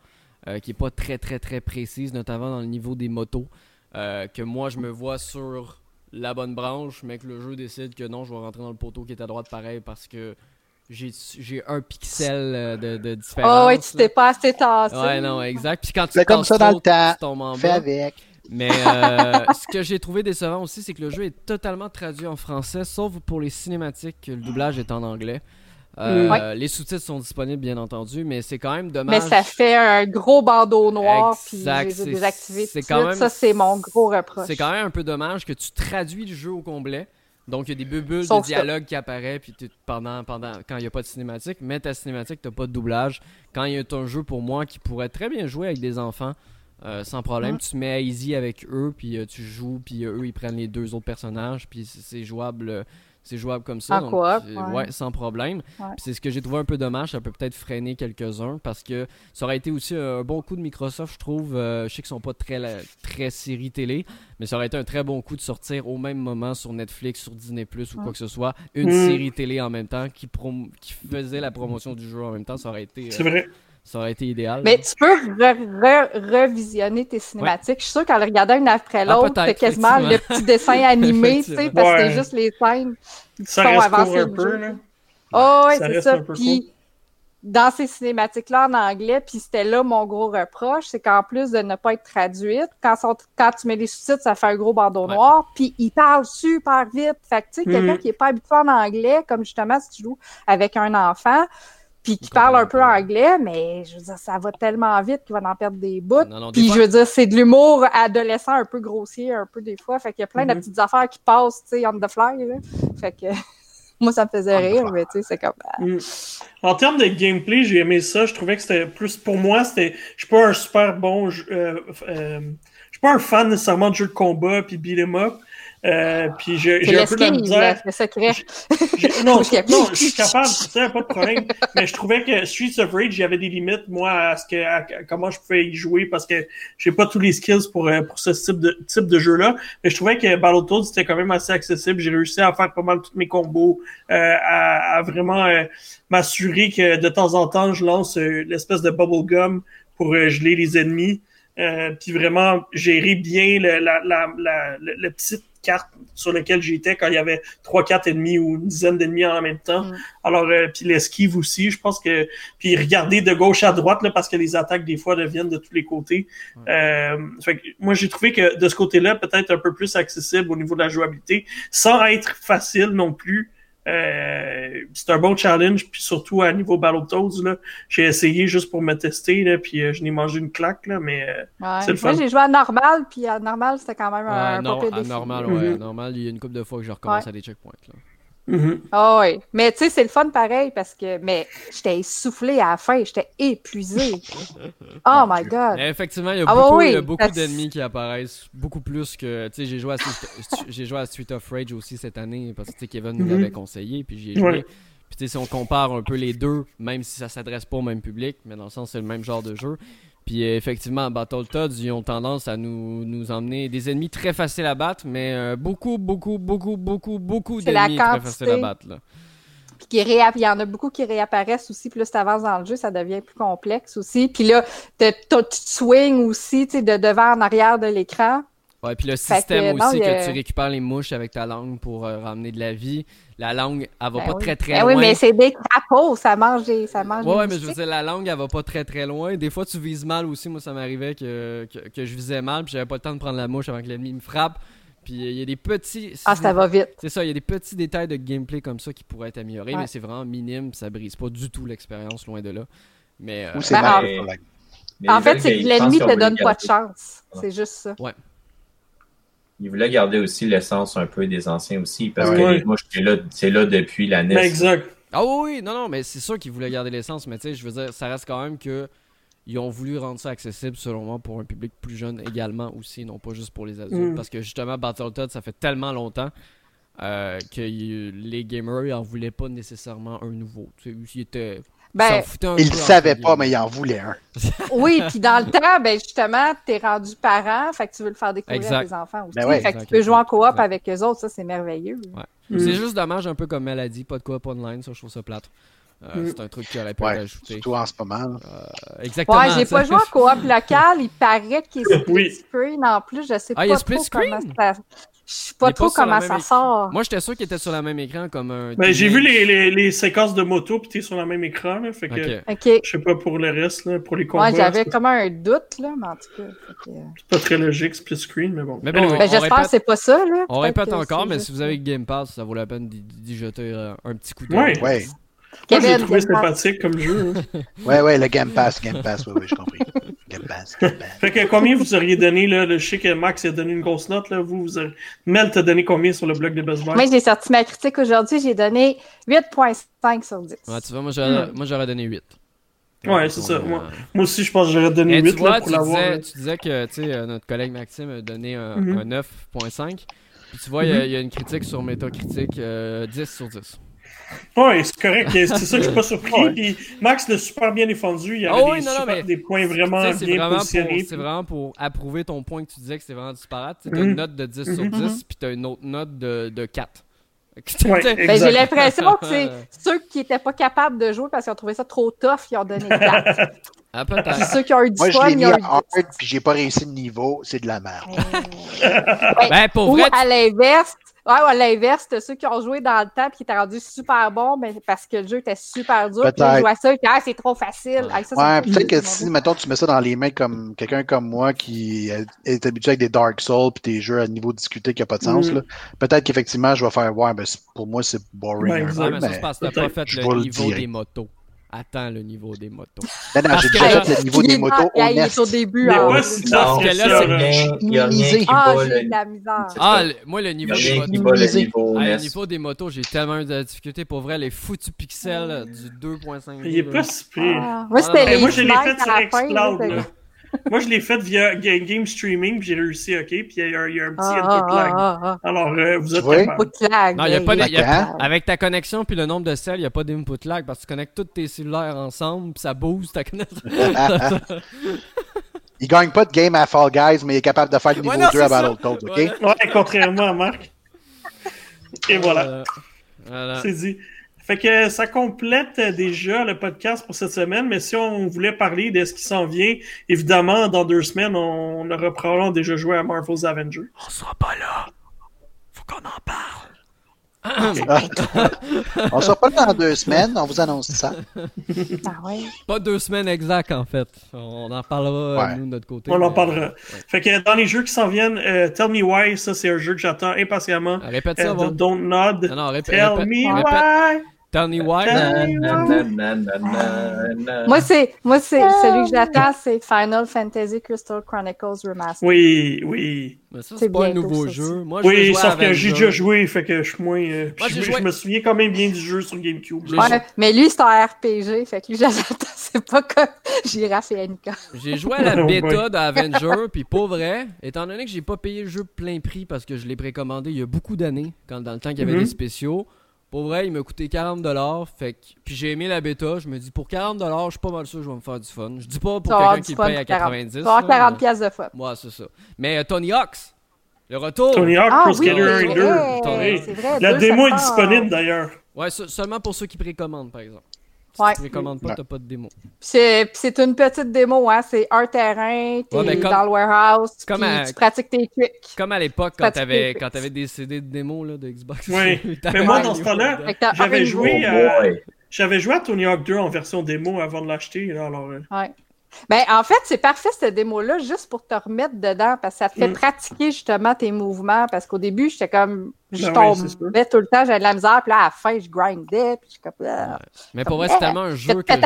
euh, qui est pas très très très précise, notamment dans le niveau des motos. euh, que moi je me vois sur la bonne branche, mais que le jeu décide que non, je vais rentrer dans le poteau qui est à droite pareil parce que j'ai un pixel euh, de, de différence. Oh, ouais, tu t'es pas assez tassé. Ouais, non, exact. Puis quand tu Fais comme tasses ça dans trop, le temps. tu tombes en Fais bas. avec. Mais euh, [LAUGHS] ce que j'ai trouvé décevant aussi, c'est que le jeu est totalement traduit en français, sauf pour les cinématiques, que le doublage est en anglais. Euh, Ouais. Les sous-titres sont disponibles, bien entendu, mais c'est quand même Mais dommage. ça fait un gros bandeau noir, puis Exact, je les ai désactivés tout quand même- Ça, c'est mon gros reproche. C'est quand même un peu dommage que tu traduis le jeu au complet. Donc, il y a des bulles Sauf de ça. dialogue qui apparaissent puis pendant, pendant, quand il n'y a pas de cinématique. Mais ta cinématique, tu pas de doublage. Quand il y a un jeu pour moi qui pourrait très bien jouer avec des enfants, euh, sans problème, Mm. tu te mets à easy avec eux, puis euh, tu joues, puis euh, eux, ils prennent les deux autres personnages, puis c'est jouable. euh, c'est jouable comme ça. En donc, euh, ouais. sans problème. Ouais. C'est ce que j'ai trouvé un peu dommage. Ça peut peut-être freiner quelques-uns parce que ça aurait été aussi un bon coup de Microsoft, je trouve. Euh, je sais qu'ils sont pas très, la- très série télé, mais ça aurait été un très bon coup de sortir au même moment sur Netflix, sur Disney Plus ou quoi Ouais. que ce soit, une Mm. série télé en même temps qui, prom- qui faisait la promotion du jeu en même temps. Ça aurait été, C'est vrai. Ça aurait été idéal. Mais tu peux re- re- revisionner tes cinématiques. Je suis sûre qu'en les regardant une après Ah, l'autre, t'as peut-être, quasiment le petit dessin [LAUGHS] animé, tu sais, parce que c'est juste les scènes qui Ça reste avancer court un le peu, là. Oh, ouais, c'est ça. Puis, dans ces cinématiques-là en anglais, puis c'était là mon gros reproche, c'est qu'en plus de ne pas être traduite, quand, sont- quand tu mets les sous-titres, ça fait un gros bandeau Ouais. noir, puis ils parlent super vite. Fait que, tu sais, quelqu'un Mhm. qui est pas habitué en anglais, comme justement si tu joues avec un enfant, puis qui parle un peu anglais, mais je veux dire, ça va tellement vite qu'il va en perdre des bouts. Non, non, des Puis fois- je veux dire, c'est de l'humour adolescent un peu grossier, un peu des fois. Fait qu'il y a plein de Mhm. petites affaires qui passent, tu sais, on the fly, là. Fait que [LAUGHS] moi, ça me faisait rire, mais tu sais, c'est comme... ah, Mm. En termes de gameplay, j'ai aimé ça. Je trouvais que c'était plus pour moi, c'était. Je suis pas un super bon. jeu- euh, euh, je suis pas un fan nécessairement de jeux de combat puis beat 'em up. Euh, puis j'ai un peu de la misère. le secret. J'ai- Non, [LAUGHS] non, je suis capable, ça, pas de problème. Mais je trouvais que Streets of Rage, il y avait des limites, moi, à ce que, à, comment je pouvais y jouer parce que j'ai pas tous les skills pour, euh, pour ce type de, type de jeu-là. Mais je trouvais que Battletoads, c'était quand même assez accessible. J'ai réussi à faire pas mal tous mes combos, euh, à, à vraiment euh, m'assurer que de temps en temps, je lance l'espèce de bubblegum pour euh, geler les ennemis. Euh, puis vraiment gérer bien le, la, la, la, le, le petite carte sur laquelle j'étais quand il y avait trois, quatre ennemis ou une dizaine d'ennemis en même temps. Mm. Alors, euh, puis l'esquive aussi, je pense que... Puis regarder de gauche à droite, là, parce que les attaques, des fois, deviennent de tous les côtés. Euh, fait que moi, j'ai trouvé que de ce côté-là, peut-être un peu plus accessible au niveau de la jouabilité, sans être facile non plus. Euh, c'est un bon challenge, puis surtout à niveau Battletoads, là, j'ai essayé juste pour me tester, là, puis euh, je n'ai mangé une claque, là, mais euh, Ouais. C'est le fun. Moi, j'ai joué à normal, puis à normal, c'était quand même Ouais, un non, pire à défi. normal, Mhm. ouais, à normal, il y a une couple de fois que je recommence à des checkpoints. Là. Mhm. Ah oui. Mais tu sais, c'est le fun pareil parce que mais j'étais essoufflée à la fin, j'étais épuisée. [LAUGHS] Oh my god. Mais effectivement, il y a Ah beaucoup, oui, beaucoup d'ennemis qui apparaissent, beaucoup plus que. Tu sais, j'ai joué, à Street- j'ai joué à Street of Rage aussi cette année parce que tu sais, Kevin nous Mhm. l'avait conseillé, puis j'y ai joué. Ouais. Puis tu sais, si on compare un peu les deux, même si ça s'adresse pas au même public, mais dans le sens c'est le même genre de jeu. Puis euh, effectivement, Battletoads, ils ont tendance à nous, nous emmener des ennemis très faciles à battre, mais euh, beaucoup, beaucoup, beaucoup, beaucoup, beaucoup d'ennemis très faciles à battre. Là. Puis qui il y en a beaucoup qui réapparaissent aussi. Plus tu avances dans le jeu, ça devient plus complexe aussi. Puis là, tu te swings aussi, de devant en arrière de l'écran. Ouais, puis le système que, non, aussi que tu récupères les mouches avec ta langue pour euh, ramener de la vie. La langue, elle va Ben pas oui. très très Ben loin. oui, mais c'est des crapauds, ça mange des, ça mange Ouais, des ouais, mais je veux dire, la langue, elle va pas très très loin. Des fois, tu vises mal aussi. Moi, ça m'arrivait que, que, que je visais mal, puis j'avais pas le temps de prendre la mouche avant que l'ennemi me frappe. Puis il y a des petits. Ah, ça va vite. C'est ça, il y a des petits détails de gameplay comme ça qui pourraient être améliorés, Ouais. mais c'est vraiment minime, ça brise pas du tout l'expérience, loin de là. Mais euh, Ou c'est Ben, mal, en- En fait, c'est que l'ennemi te donne pas de chance. C'est juste ça. Ils voulaient garder aussi l'essence un peu des anciens aussi, parce Ouais. que mouches, c'est là, c'est là depuis la NES. Ben, exact. Ah oui, oui, non, non, mais c'est sûr qu'ils voulaient garder l'essence, mais tu sais, je veux dire, ça reste quand même que ils ont voulu rendre ça accessible, selon moi, pour un public plus jeune également aussi, non pas juste pour les adultes. Mm. Parce que justement, Battletoads, ça fait tellement longtemps euh, que y- les gamers, ils en voulaient pas nécessairement un nouveau. Tu sais, ils étaient. Ils Ben, peu, savaient entre pas, mais ils en voulaient un. [LAUGHS] oui, puis dans le temps, ben justement, t'es rendu parent, fait que tu veux le faire découvrir Exact. à tes enfants aussi. Ben ouais. fait que tu Exact, peux jouer en coop exact. avec eux autres, ça c'est merveilleux. C'est Mm. juste dommage, un peu comme elle a dit, pas de coop online, ça, je trouve ça plate. Euh, Mm. C'est un truc qui aurait pu Ouais, ajouté. surtout en ce moment. Euh, exactement. Ouais, j'ai pas joué en coop [LAUGHS] local, il paraît qu'il est split Oui. screen en plus, je sais Ah, il y a pas split trop comment screen? ça. Je sais pas trop pas comment ça écran. sort. Moi, j'étais sûr qu'il était sur le même écran comme un. Ben, j'ai vu les, les, les séquences de moto, puis t'es sur le même écran, là, fait que je sais pas pour le reste, là, pour les combats. Ouais, j'avais comme un doute, là, mais en tout cas. que- c'est pas très logique, split screen, mais bon. Mais bon, Anyway. Ben, j'espère répète- que c'est pas ça, là. On Peut-être répète encore, mais juste- si vous avez Game Pass, ça vaut la peine d'y jeter euh, un petit coup d'œil. Ouais. Ouais. Moi, j'ai trouvé sympathique comme jeu. hein. Ouais, ouais, le Game Pass, Game Pass, oui, oui, j'ai compris. [LAUGHS] Fait que combien vous auriez donné, là, le, je sais que Max a donné une grosse note, là, vous, vous aurez... Mel t'a donné combien sur le blog de Best Buy? Moi, j'ai sorti ma critique aujourd'hui, j'ai donné 8.5 sur 10. Ouais, tu vois, moi j'aurais Hmm. moi, j'aurais donné 8. Ouais, c'est ça, moi. Moi aussi, je pense que j'aurais donné Mais 8 tu vois, là, pour tu l'avoir. tu disais que tu sais, euh, notre collègue Maxime a donné un, Mhm. un 9.5. Puis tu vois, il y a- Mhm. il y, a une critique sur Metacritic, euh, 10 sur 10. Ouais, c'est correct. C'est ça que je suis pas surpris. Ouais. Puis Max l'a super bien défendu. Il y Ah avait oui, des, non, non, super- mais- des points vraiment bien vraiment, c'est vraiment pour approuver ton point que tu disais que c'était vraiment disparate. Tu as Mhm. une note de 10 sur Mhm. 10, puis tu as une autre note de, de 4. [LAUGHS] Ouais, Ben, j'ai l'impression que c'est [LAUGHS] ceux qui étaient pas capables de jouer parce qu'ils ont trouvé ça trop tough, ils ont donné 4. [LAUGHS] Ah, Puis ceux qui ont eu du Moi, je fun, l'ai ils mis ont à eu du hard, puis j'ai pas réussi le niveau, c'est de la merde. Ben, pour Ou vrai, à l'inverse, ouais, ou à l'inverse, t'as ceux qui ont joué dans le temps et qui étaient rendus super bons, mais parce que le jeu était super dur. Puis ils jouaient ça, puis ah, c'est trop facile. Ah, Ouais, peut-être que si, mettons, tu mets ça dans les mains comme quelqu'un comme moi qui est- habitué avec des Dark Souls puis des jeux à niveau discuté qui n'a pas de sens, Mm. là, peut-être qu'effectivement, je vais faire, ouais, ben, pour moi, c'est boring Ouais, un. Ouais, peu, mais ça mais... pas fait je le le niveau dire. des motos. Attends le niveau des motos. Non, non, Parce j'ai déjà fait le niveau des motos ah, il est au début. Mais ah, ouais, oui. c'est Parce que là, c'est- qui Ah, j'ai de la misère. Ah, le- moi, le niveau des motos. le niveau Ah, niveau des motos, j'ai tellement eu de difficulté. Pour vrai, les foutus pixels du 2.5. Il est pas si pire. Ah, moi, c'était Ah, les moi, je l'ai fait sur Xcloud. [LAUGHS] Moi, je l'ai fait via ga- game streaming, puis j'ai réussi, OK, puis il y, a un- il y a un petit Ah, input ah, lag. ah, ah. Alors, euh, vous êtes capable. Lag. Non, il y a pas de- y a-. Avec ta connexion puis le nombre de cells, il n'y a pas d'input lag parce que tu connectes tous tes cellulaires ensemble puis ça booste ta connexion. [LAUGHS] [LAUGHS] Il gagne pas de game à Fall Guys, mais il est capable de faire le niveau Ouais, non, 2 à. Battletoads, ok? Voilà. Ouais, contrairement à Marc. Et voilà. Euh, voilà. C'est dit. Fait que ça complète euh, déjà le podcast pour cette semaine, mais si on voulait parler de ce qui s'en vient, évidemment, dans deux semaines, on, on aura probablement déjà joué à Marvel's Avengers. On sera pas là. Faut qu'on en parle. [LAUGHS] On sera pas là dans deux semaines, on vous annonce ça. Ah ouais. Pas deux semaines exactes en fait. On en parlera euh, Ouais. nous de notre côté. On en parlera. Fait que dans les jeux qui s'en viennent, euh, Tell Me Why, ça c'est un jeu que j'attends impatiemment. Ah, Répète Euh, ça, de. Don't Nod. Non. Tell répète, me répète. why. Na, na. Moi, c'est, moi, c'est, celui que j'attends, c'est Final Fantasy Crystal Chronicles Remastered. Oui, oui. Mais ça, C'est pas un nouveau jeu. Moi, Oui, sauf que j'ai déjà joué, fait que je suis moins. euh, Moi, je, me souviens quand même bien du jeu sur GameCube. Ouais, mais lui, c'est un RPG, fait que lui, [LAUGHS] j'attends, c'est pas comme Giraffe et Annika. J'ai joué à la [LAUGHS] Oh bêta d'Avenger, puis pour vrai, étant donné que j'ai pas payé le jeu plein prix parce que je l'ai précommandé il y a beaucoup d'années, quand dans le temps qu'il y avait Mhm. des spéciaux, pour vrai, il m'a coûté 40$, fait que, puis j'ai aimé la bêta, je me dis pour 40$, je suis pas mal sûr que je vais me faire du fun. Je dis pas pour quelqu'un qui paye à pour 40. 90$. Tu vas avoir là, 40 mais- pièces de fun. Ouais, c'est ça. Mais euh, Tony Hawk's, le retour. Tony Hawk Ah Pro oui, Skater 1 et c'est 2. vrai, Oui. c'est vrai, La deux démo est disponible d'ailleurs. Ouais, se- seulement pour ceux qui précommandent, par exemple. Si Ouais. tu précommandes pas, Ouais. t'as pas de démo. Puis C'est, une petite démo, hein. C'est un terrain, t'es Ouais, ben, comme- dans le warehouse, comme puis à- tu pratiques tes tricks. Comme à l'époque, quand t'avais, quand fixe. t'avais des CD de démo là, de Xbox. Oui. [LAUGHS] Mais moi, dans ce temps-là, J'avais joué Oh. J'avais joué à Tony Hawk 2 en version démo avant de l'acheter. là, Alors, euh, Ouais. Ben, en fait, c'est parfait cette démo-là, juste pour te remettre dedans, parce que ça te fait Mm. pratiquer justement tes mouvements. Parce qu'au début, j'étais comme. Je Ben ouais, tombais tout le temps, j'avais de la misère, puis là, à la fin, je grindais, puis je suis comme. Ah, Mais pour vrai, c'est tellement un je jeu que j'ai...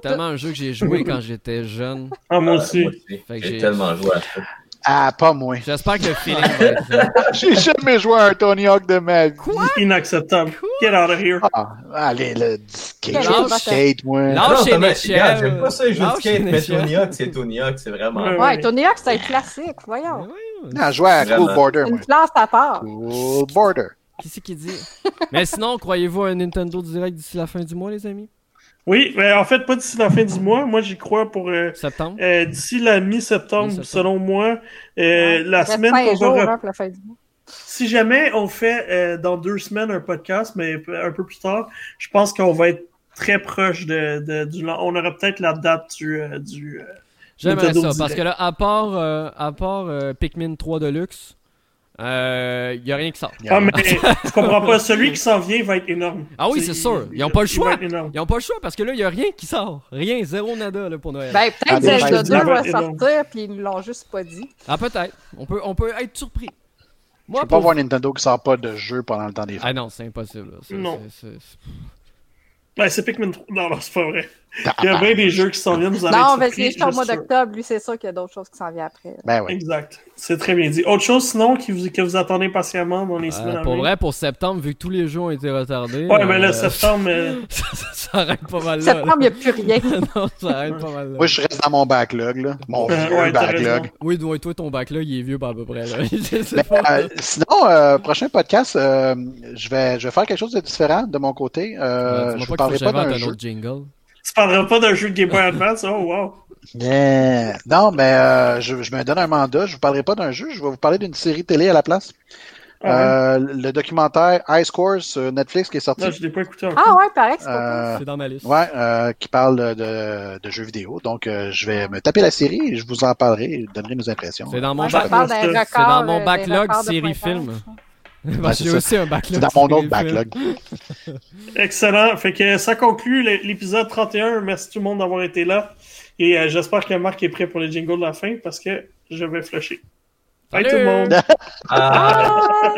Tellement un jeu que j'ai joué [LAUGHS] quand j'étais jeune. ah, moi Euh, aussi. j'ai- tellement joué à ça. Ah, pas moi. J'espère que le feeling va [LAUGHS] être là. J'ai jamais joué à un Tony Hawk de ma vie. Inacceptable. Get out of here. Ah, allez, le skate, je âge? skate, moi. Lâche Ah non, une Thomas, échelle. regarde, J'aime pas ça, Lâche skate, mais. Tony Hawk, c'est Tony Hawk, c'est vraiment. Ouais. Tony Hawk, c'est un classique, voyons. Non, je jouais à. Cool Border, moi. Une classe à part. Cool Border. Qui c'est qui dit? [LAUGHS] Mais sinon, croyez-vous à un Nintendo Direct d'ici la fin du mois, les amis? Oui, mais en fait, pas d'ici la fin du mois. Moi, j'y crois pour euh, Septembre euh, d'ici la mi-septembre, selon moi. Euh, Ouais, la semaine qu'on va. hein, pour la fin du mois. Si jamais on fait euh, dans deux semaines un podcast, mais un peu plus tard, je pense qu'on va être très proche de, de- du. On aura peut-être la date du. euh, du euh, J'aimerais ça, Direct. parce que là, à part, euh, à part euh, Pikmin 3 Deluxe, il y a rien qui sort. Ah, mais [LAUGHS] je comprends pas. Celui qui s'en vient va être énorme. Ah oui, c'est sûr. il- Ils ont pas le choix. Ils ont pas le choix parce que là, il y a rien qui sort. Rien, zéro nada là, pour Noël. Ben, Ah, peut-être mais Zelda je 2 dis- va énorme. sortir, puis ils ne l'ont juste pas dit. Ah, peut-être. On peut, on peut être surpris. Je Moi, peux pas voir Nintendo qui sort pas de jeu pendant le temps des fêtes. Ah non, c'est impossible. là. Non. c'est- c'est- Ben, c'est Pikmin 3. Non, non, c'est pas vrai. Il y a bien des jeux qui s'en viennent. Vous Non, mais c'est juste au mois d'octobre. Lui, c'est sûr qu'il y a d'autres choses qui s'en viennent après. Ben oui. Exact. C'est très bien dit. Autre chose sinon qui vous, que vous attendez patiemment dans les semaines Euh, pour vrai, pour septembre, vu que tous les jeux ont été retardés. Ouais, mais là, euh, septembre. euh, [LAUGHS] ça, ça- ça arrête pas mal là. Septembre, il n'y a plus rien. [LAUGHS] non, ça arrête pas mal là. Moi, je reste dans mon backlog, là. Mon vieux ouais, backlog. Oui, toi, toi, ton backlog, il est vieux pas à peu près. Là. [LAUGHS] Mais, pas. euh, sinon, euh, prochain podcast, euh, je, vais, je vais faire quelque chose de différent de mon côté. Euh, je m'as vous parlerai que pas d'un un jeu. autre jingle. Tu parleras pas d'un jeu de Game Boy Advance? Oh, wow. Yeah. Non, mais euh, je, je me donne un mandat. Je vous parlerai pas d'un jeu. Je vais vous parler d'une série télé à la place. Ah Euh, le documentaire High Scores sur Netflix qui est sorti. Non, je l'ai pas écouté encore. Ah ouais, pareil que c'est pas Euh, C'est dans ma liste. Ouais, euh, qui parle de, de jeux vidéo. Donc, euh, je vais me taper la série et je vous en parlerai et donnerai mes impressions. C'est dans mon, Ouais, bac- je dans backlog records j'ai ça. aussi un backlog. C'est dans mon autre backlog. [LAUGHS] Excellent. Fait que ça conclut l'épisode 31. Merci tout le monde d'avoir été là. Et euh, j'espère que Marc est prêt pour le jingle de la fin parce que je vais flusher. Bye tout le monde. [LAUGHS] Ah!